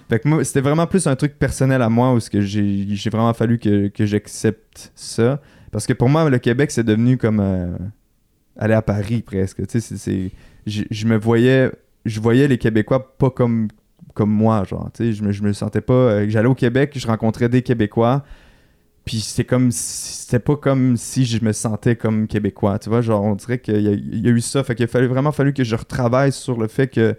Fait que moi, c'était vraiment plus un truc personnel à moi où que j'ai vraiment fallu que, j'accepte ça. Parce que pour moi, le Québec, c'est devenu comme euh, aller à Paris presque. Tu sais, c'est- je me voyais, je voyais les Québécois pas comme, comme moi, genre. Tu sais, je me, je me sentais pas. euh, J'allais au Québec, je rencontrais des Québécois. Puis c'est comme c'était pas comme si je me sentais comme québécois, tu vois, genre on dirait qu'il y, a- il y a eu ça, fait qu'il a fallu, vraiment fallu que je retravaille sur le fait que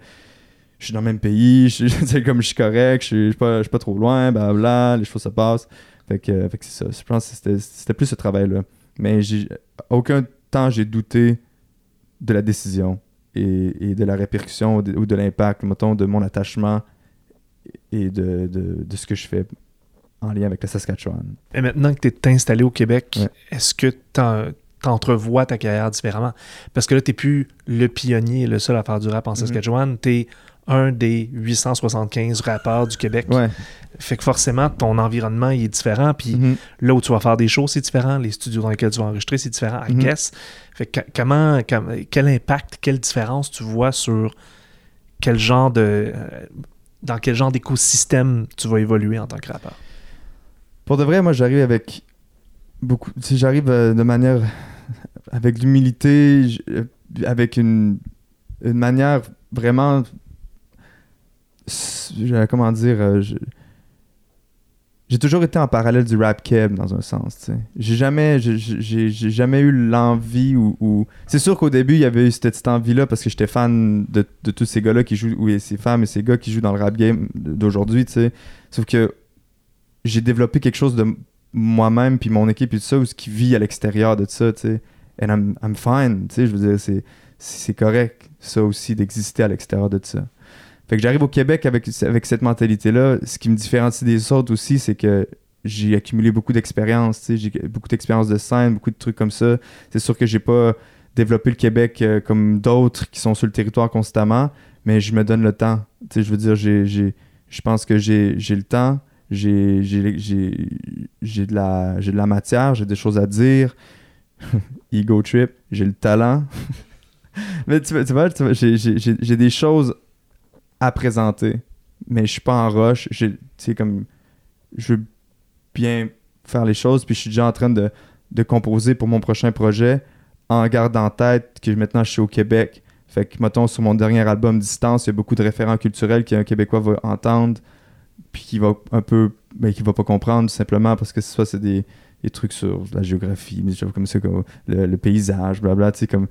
je suis dans le même pays, je suis, comme je suis correct, je suis, je suis pas, je suis pas trop loin, blablabla, les choses se passent. Fait que, fait que c'est ça, je pense que c'était- plus ce travail-là. Mais j'ai aucun temps j'ai douté de la décision et, et de la répercussion ou de, l'impact, mettons, de mon attachement et de, de, de ce que je fais en lien avec le Saskatchewan. Et maintenant que tu es installé au Québec, est-ce que tu entrevois ta carrière différemment? Parce que là, tu plus le pionnier, le seul à faire du rap en Saskatchewan. Tu es un des 875 rappeurs du Québec. Ouais. Fait que forcément, ton environnement il est différent. Puis là où tu vas faire des choses, c'est différent. Les studios dans lesquels tu vas enregistrer, c'est différent. I guess. Fait que comment, com- quel impact, quelle différence tu vois sur quel genre de. euh, dans quel genre d'écosystème tu vas évoluer en tant que rappeur? Pour de vrai, moi, j'arrive avec beaucoup. Sais, j'arrive euh, de manière. avec l'humilité, euh, avec une, une manière vraiment. Comment dire. euh, J'ai toujours été en parallèle du rap keb dans un sens, tu sais. J'ai jamais, j'ai- j'ai jamais eu l'envie ou, C'est sûr qu'au début, il y avait eu cette petite envie-là parce que j'étais fan de, de tous ces gars-là qui jouent, ou ces femmes et ces gars qui jouent dans le rap game d'aujourd'hui, tu sais. Sauf que j'ai développé quelque chose de moi-même puis mon équipe et tout ça ou ce qui vit à l'extérieur de ça tu sais and I'm, I'm fine je veux dire c'est c'est correct ça aussi d'exister à l'extérieur de ça fait j'arrive au Québec avec avec cette mentalité là ce qui me différencie des autres aussi c'est que j'ai accumulé beaucoup d'expérience j'ai beaucoup d'expérience de scène beaucoup de trucs comme ça. C'est sûr que j'ai pas développé le Québec euh, comme d'autres qui sont sur le territoire constamment mais je me donne le temps. Je veux dire je pense que j'ai le temps. J'ai de la de la matière j'ai des choses à dire. Ego trip j'ai le talent. Mais tu, vois- tu vois, j'ai des choses à présenter. Mais je suis pas en rush. J'ai comme je veux bien faire les choses puis je suis déjà en train de, de composer pour mon prochain projet en gardant en tête que maintenant je suis au Québec. Fait que mettons sur mon dernier album Distance il y a beaucoup de référents culturels qu'un Québécois va entendre puis qui va un peu ben, qui va pas comprendre simplement parce que soit c'est des, trucs sur la géographie choses comme ça comme le, le paysage blabla tu sais comme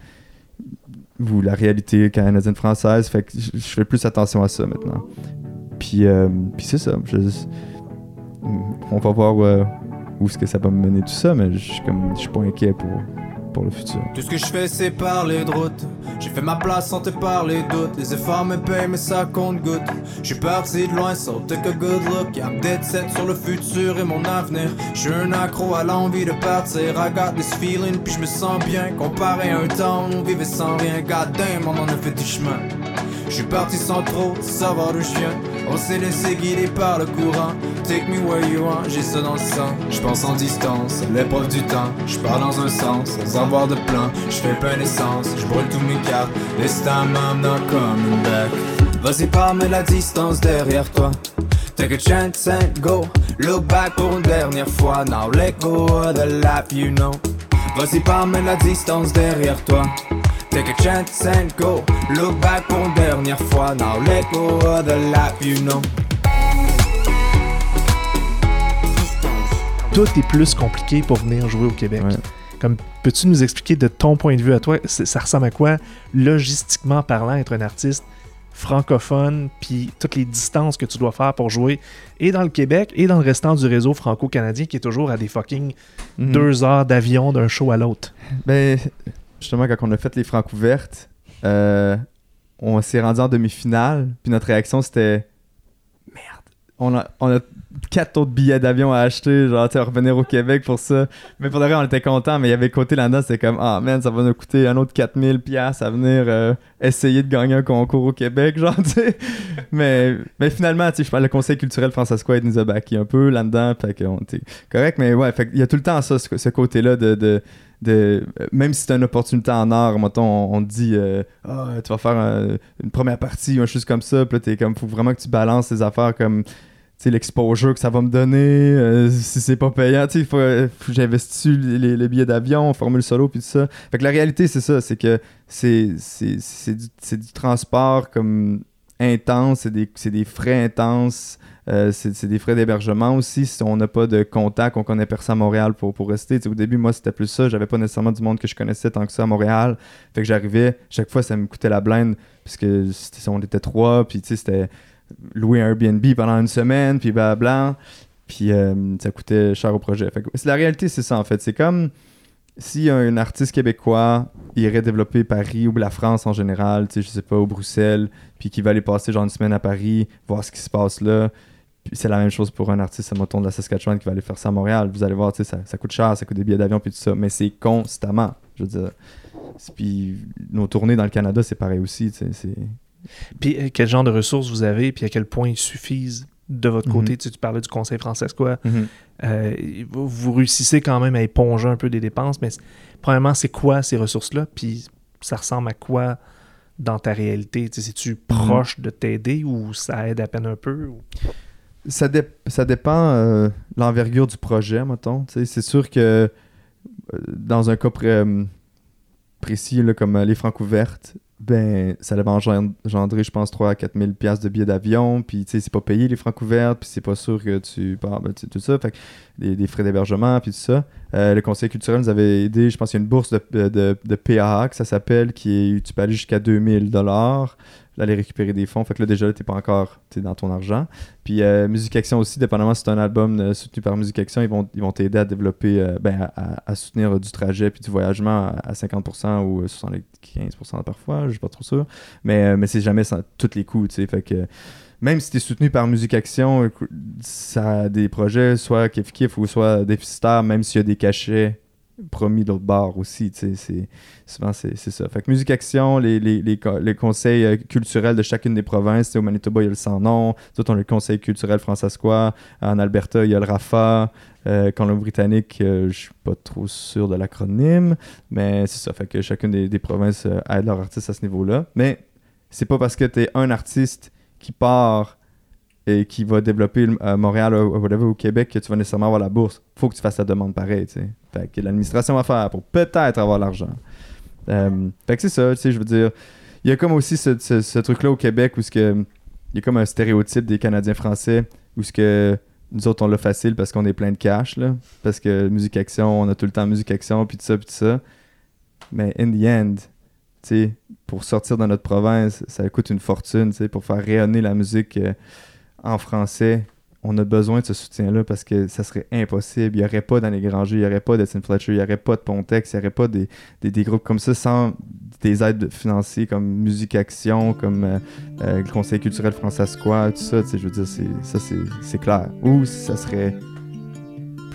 ou la réalité canadienne française fait que je fais plus attention à ça maintenant. Puis euh, puis c'est ça on va voir euh, où est-ce que ça va me mener tout ça mais je suis pas inquiet pour Tout ce que je fais c'est parler de route. J'ai fait ma place sans te parler doute Les efforts me payent mais ça compte goutte. Je suis parti de loin so take a good look I'm dead set sur le futur et mon avenir. Je suis un accro à l'envie de partir. I got this feeling puis je me sens bien. Comparé à un temps où on vivait sans rien. God damn on a fait du chemin je suis parti sans trop savoir d'où je viens. On s'est laissé guider par le courant. Take me where you want, j'ai ça dans le sang. Je pense en distance, l'épreuve du temps. Je pars dans un sens, sans avoir de plan. Je fais plein d'essence, je brûle tous mes cartes. I'm not coming back. Vas-y, pars, mets la distance derrière toi. Take a chance and go. Look back pour une dernière fois. Now let go of the life you know. Vas-y, pars, mets la distance derrière toi. Take a chance and go. Look back pour une dernière fois. Now let go of the life you know. Tout est plus compliqué pour venir jouer au Québec. Comme peux-tu nous expliquer de ton point de vue à toi, ça ressemble à quoi, logistiquement parlant, être un artiste francophone, puis toutes les distances que tu dois faire pour jouer, et dans le Québec, et dans le restant du réseau franco-canadien, qui est toujours à des fucking Mhm. deux heures d'avion d'un show à l'autre? Ben, justement, quand on a fait les francs ouvertes, euh, on s'est rendu en demi-finale, puis notre réaction c'était merde. On a, on a quatre autres billets d'avion à acheter, genre, tu revenir au Québec pour ça. Mais pour de vrai, on était contents, mais il y avait côté là-dedans, c'était comme, ah man, ça va nous coûter un autre 4000$ piastres à venir euh, essayer de gagner un concours au Québec, genre, tu sais. mais, mais finalement, tu sais, je parle, le Conseil culturel François nous a backé un peu là-dedans, fait qu'on correct, mais ouais, fait qu'il y a tout le temps ça, ce, côté-là de de, même si c'est une opportunité en art, on, te dit euh, Ah, tu vas faire un- une première partie ou une chose comme ça, puis t'es comme, faut vraiment que tu balances tes affaires comme, l'exposure que ça va me donner, euh, si c'est pas payant, tu faut, faut que j'investisse les, billets d'avion, formule solo, puis tout ça. Fait que la réalité, c'est ça, c'est que c'est c'est- du, du transport comme intense, c'est des, c'est des frais intenses, euh, c'est des frais d'hébergement aussi. Si on n'a pas de contact, on connaît personne à Montréal pour, pour rester. Au début, moi, c'était plus ça. J'avais pas nécessairement du monde que je connaissais tant que ça à Montréal. Fait que j'arrivais, chaque fois, ça me coûtait la blinde, puisque on était trois, puis c'était louer un Airbnb pendant une semaine, puis blabla. Puis euh, ça coûtait cher au projet. La réalité, c'est ça, en fait. C'est comme si un artiste québécois irait développer Paris ou la France en général, tu sais, je sais pas, au Bruxelles, puis qui va aller passer genre une semaine à Paris, voir ce qui se passe là. C'est la même chose pour un artiste, mettons, de la Saskatchewan qui va aller faire ça à Montréal. Vous allez voir, tu sais, ça, ça coûte cher, ça coûte des billets d'avion, puis tout ça. Mais c'est constamment, je veux dire. Puis nos tournées dans le Canada, c'est pareil aussi, tu Puis euh, quel genre de ressources vous avez, puis à quel point ils suffisent de votre côté? Mhm. Tu, tu parlais du conseil français, quoi. Mhm. Euh, vous, vous réussissez quand même à éponger un peu des dépenses, mais premièrement, c'est quoi ces ressources-là? Puis ça ressemble à quoi dans ta réalité? Tu sais, C'est-tu proche de t'aider ou ça aide à peine un peu? ou- Ça, dé- ça dépend euh, l'envergure du projet, mettons. C'est sûr que euh, dans un cas euh, précis, comme euh, les francs ouvertes, ben, ça avait engend- engendré, je pense, 3 à 4 000 piastres de billets d'avion. Puis, tu sais, c'est pas payé les francs ouvertes. Puis, c'est pas sûr que tu pars, ben, tout ça. Fait frais d'hébergement, puis tout ça. Le conseil culturel nous avait aidé. Je pense qu'il y a une bourse de, de, de PAA, que ça s'appelle, qui est, tu peux aller jusqu'à 2000 dollars aller récupérer des fonds. Fait que là, déjà, t'es pas encore dans ton argent. Puis euh, Musique Action aussi, dépendamment si c'est un album euh, soutenu par Musique Action, ils vont ils vont t'aider à développer, euh, ben, à, soutenir du trajet puis du voyagement à, à 50% ou euh, 75% parfois, je suis pas trop sûr. Mais, mais c'est jamais sans, tous les coûts, tu sais. Fait que même si tu es soutenu par Musique Action, ça a des projets soit kiff-kiff ou soit déficitaires, même s'il y a des cachets promis d'autre bord aussi, c'est souvent c'est ça. Fait que Musique Action, les, les, les, les conseils euh, culturels de chacune des provinces, au Manitoba, il y a le Sans Nom, nous autres, on a le conseil culturel francescois, en Alberta, il y a le RAFA, euh, Colombie-Britannique, euh, je suis pas trop sûr de l'acronyme, mais c'est ça, fait que chacune des, des provinces euh, aide leurs artistes à ce niveau-là, mais c'est pas parce que tu es un artiste qui part et qui va développer à Montréal ou whatever, au Québec que tu vas nécessairement avoir la bourse. faut que tu fasses la demande pareil, tu sais. Fait que l'administration va faire pour peut-être avoir l'argent. Euh, fait que c'est ça, je veux dire. Il y a comme aussi ce, truc-là au Québec où que, il y a comme un stéréotype des Canadiens français où ce que nous autres on l'a facile parce qu'on est plein de cash. Parce que musique action, on a tout le temps musique action, puis tout ça, puis tout ça. Mais in the end, pour sortir dans notre province, ça coûte une fortune, pour faire rayonner la musique euh, en français. On a besoin de ce soutien-là parce que ça serait impossible. Il n'y aurait pas dans les grands il n'y aurait pas d'Etienne Fletcher, il n'y aurait pas de Pontex, il n'y aurait pas des, des, groupes comme ça sans des aides financières comme Musique Action, comme euh, euh, le Conseil culturel francescois, tout ça. Je veux dire, ça, c'est clair. Ou ça serait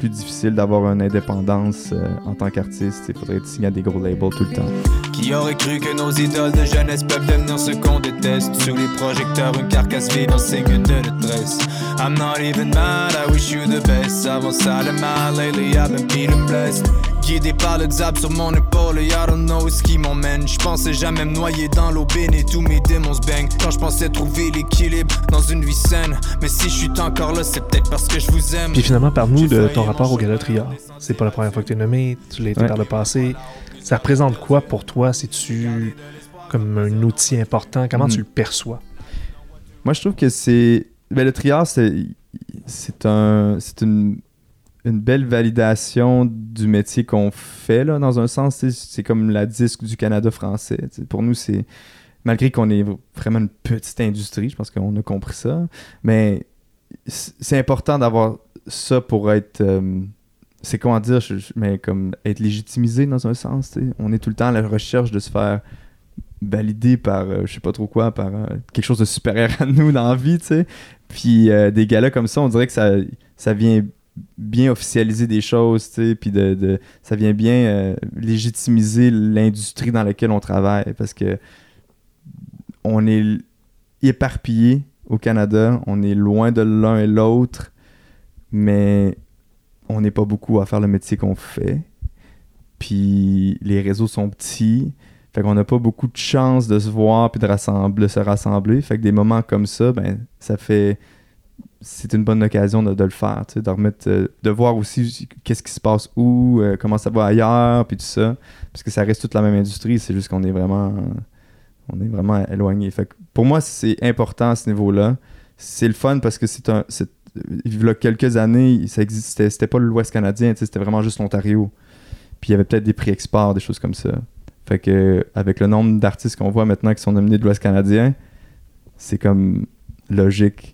plus difficile d'avoir une indépendance euh, en tant qu'artiste. Il faudrait être signé à des gros labels tout le temps. Qui aurait cru que nos idoles de jeunesse peuvent devenir ce qu'on déteste? Sur les projecteurs, une carcasse vide en signe de détresse. I'm not even mad, I wish you the best. Avant ça, le mal, lately I've been feeling blessed Guidé par le diable sur mon épaule I don't know ce qui m'emmène Je pensais jamais me noyer dans l'eau bénie, tous mes démons se baignent Quand je pensais trouver l'équilibre dans une vie saine Mais si je suis encore là, c'est peut-être parce que je vous aime Puis finalement, parle-nous de ton rapport au Gala Triard. C'est pas la première fois que tu es nommé, tu l'as été Ouais. par le passé. Ça représente quoi pour toi? C'est-tu comme un outil important? Comment Mhm. tu le perçois? Moi, je trouve que c'est. Ben, le triard, c'est c'est un, c'est une, une belle validation du métier qu'on fait, là, dans un sens. C'est comme la disque du Canada français. Pour nous, c'est. Malgré qu'on est vraiment une petite industrie, je pense qu'on a compris ça. Mais c'est important d'avoir ça pour être. euh, c'est comment dire, je- mais comme être légitimisé dans un sens. tu sais. On est tout le temps à la recherche de se faire validé par euh, je sais pas trop quoi, par euh, quelque chose de supérieur à nous dans la vie, tu sais. Puis des galas comme ça, on dirait que ça, ça vient bien officialiser des choses, puis de, de- ça vient bien euh, légitimiser l'industrie dans laquelle on travaille parce que on est éparpillé au Canada, on est loin de l'un et l'autre, mais on n'est pas beaucoup à faire le métier qu'on fait. Puis les réseaux sont petits. Fait qu'on n'a pas beaucoup de chance de se voir puis de, rassembler, se rassembler. Fait que des moments comme ça, ben, ça fait. C'est une bonne occasion de, le faire, de remettre. euh, de voir aussi qu'est-ce qui se passe où, euh, comment ça va ailleurs, puis tout ça. Parce que ça reste toute la même industrie, c'est juste qu'on est vraiment. On est vraiment éloigné. Fait que pour moi, c'est important à ce niveau-là. C'est le fun parce que c'est un. Il y a quelques années, ça existait. C'était pas l'Ouest canadien, c'était vraiment juste l'Ontario. Puis il y avait peut-être des prix export, des choses comme ça. Fait que avec le nombre d'artistes qu'on voit maintenant qui sont nominés de l'Ouest canadien, c'est comme logique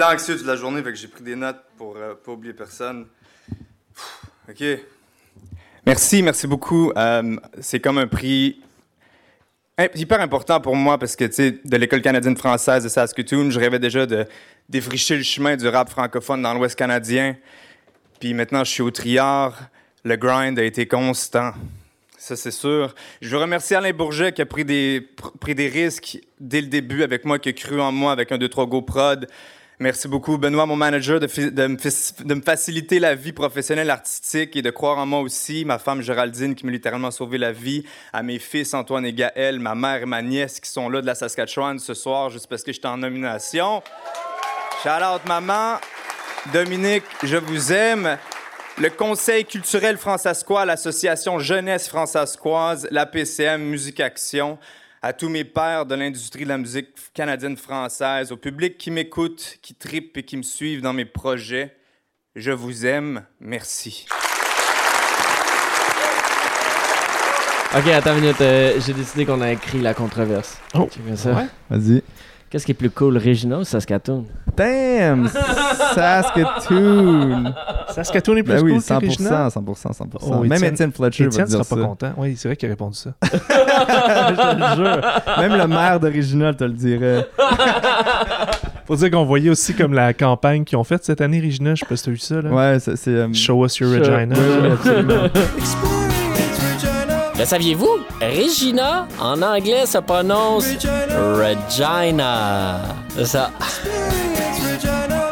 j'étais anxieux toute la journée, fait que j'ai pris des notes pour euh, pas oublier personne. OK. Merci, merci beaucoup. Euh, c'est comme un prix hyper important pour moi parce que, tu sais, de l'École canadienne française de Saskatoon, je rêvais déjà de défricher le chemin du rap francophone dans l'Ouest canadien. Puis maintenant, je suis au triard. Le grind a été constant. Ça, c'est sûr. Je veux remercier Alain Bourget qui a pris des, pr- pris des risques dès le début avec moi, qui a cru en moi avec un 2-3 Go Prod. Merci beaucoup, Benoît, mon manager, de, de me, faciliter la vie professionnelle artistique et de croire en moi aussi. Ma femme Géraldine qui m'a littéralement sauvé la vie. À mes fils Antoine et Gaël, ma mère et ma nièce qui sont là de la Saskatchewan ce soir juste parce que j'étais en nomination. Shout out, maman. Dominique, je vous aime. Le Conseil culturel francescois, l'Association Jeunesse francescoise, la PCM Musique Action, à tous mes pères de l'industrie de la musique canadienne française, au public qui m'écoute, qui tripe et qui me suivent dans mes projets, je vous aime. Merci. Ok, attends une minute. euh, J'ai décidé qu'on a écrit la controverse. Oh, Tu veux ça? ouais? Vas-y. Qu'est-ce qui est plus cool, Regina ou Saskatoon? Damn! Saskatoon! Saskatoon est plus ben oui, cool que 100%, Regina? 100%, 100%. Oh, Même Étienne- Fletcher Étienne va dire sera ça. pas content. Oui, c'est vrai qu'il a répondu ça. Je te le jure. Même le maire d'Original te le dirait. Faut dire qu'on voyait aussi comme la campagne qu'ils ont faite cette année, Regina. Je sais pas si t'as vu ça. Là. Ouais, c'est... euh, Show us your Regina. Absolument. Le saviez-vous? Regina, en anglais, se prononce Regina. C'est ça.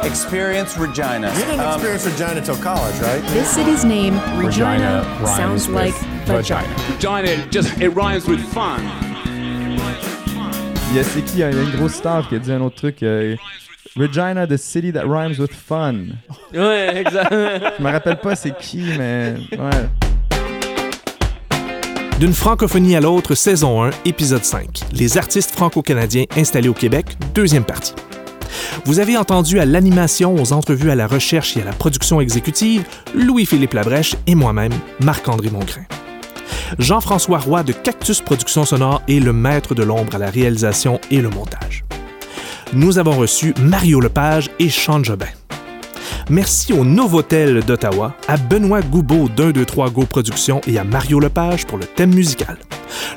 Experience Regina. You didn't experience Regina till college, right? This city's name, Regina, rhymes sounds with like vagina. Regina, just it rhymes with fun. Il y a, c'est qui? Il y a une grosse star qui a dit un autre truc. euh, Regina, the city that rhymes with fun. Ouais, exact. Je me rappelle pas c'est qui, mais... Ouais. D'une francophonie à l'autre, saison 1, épisode 5. Les artistes franco-canadiens installés au Québec, deuxième partie. Vous avez entendu à l'animation, aux entrevues à la recherche et à la production exécutive Louis-Philippe Labrèche et moi-même, Marc-André Mongrain. Jean-François Roy de Cactus Productions Sonores est le maître de l'ombre à la réalisation et le montage. Nous avons reçu Mario Lepage et Sean Jobin. Merci au Novotel d'Ottawa, à Benoît Goubeau d'123 Go Productions et à Mario Lepage pour le thème musical.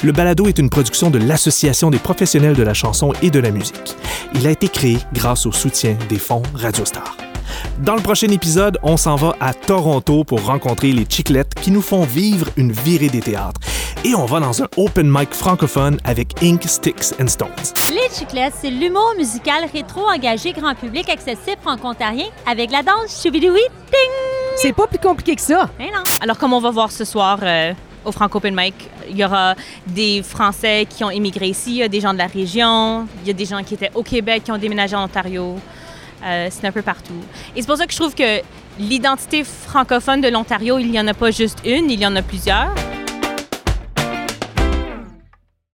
Le balado est une production de l'Association des professionnels de la chanson et de la musique. Il a été créé grâce au soutien des fonds Radiostar. Dans le prochain épisode, on s'en va à Toronto pour rencontrer les Chiclettes qui nous font vivre une virée des théâtres. Et on va dans un open mic francophone avec Ink, Sticks and Stones. Les Chiclettes, c'est l'humour musical rétro engagé grand public accessible franco-ontarien avec la danse choubidoui ding! C'est pas plus compliqué que ça. Mais non. Alors, comme on va voir ce soir euh, au Franco Open Mic, il y aura des Français qui ont immigré ici, il y a des gens de la région, il y a des gens qui étaient au Québec, qui ont déménagé en Ontario. Euh, c'est un peu partout. Et c'est pour ça que je trouve que l'identité francophone de l'Ontario, il n'y en a pas juste une, il y en a plusieurs.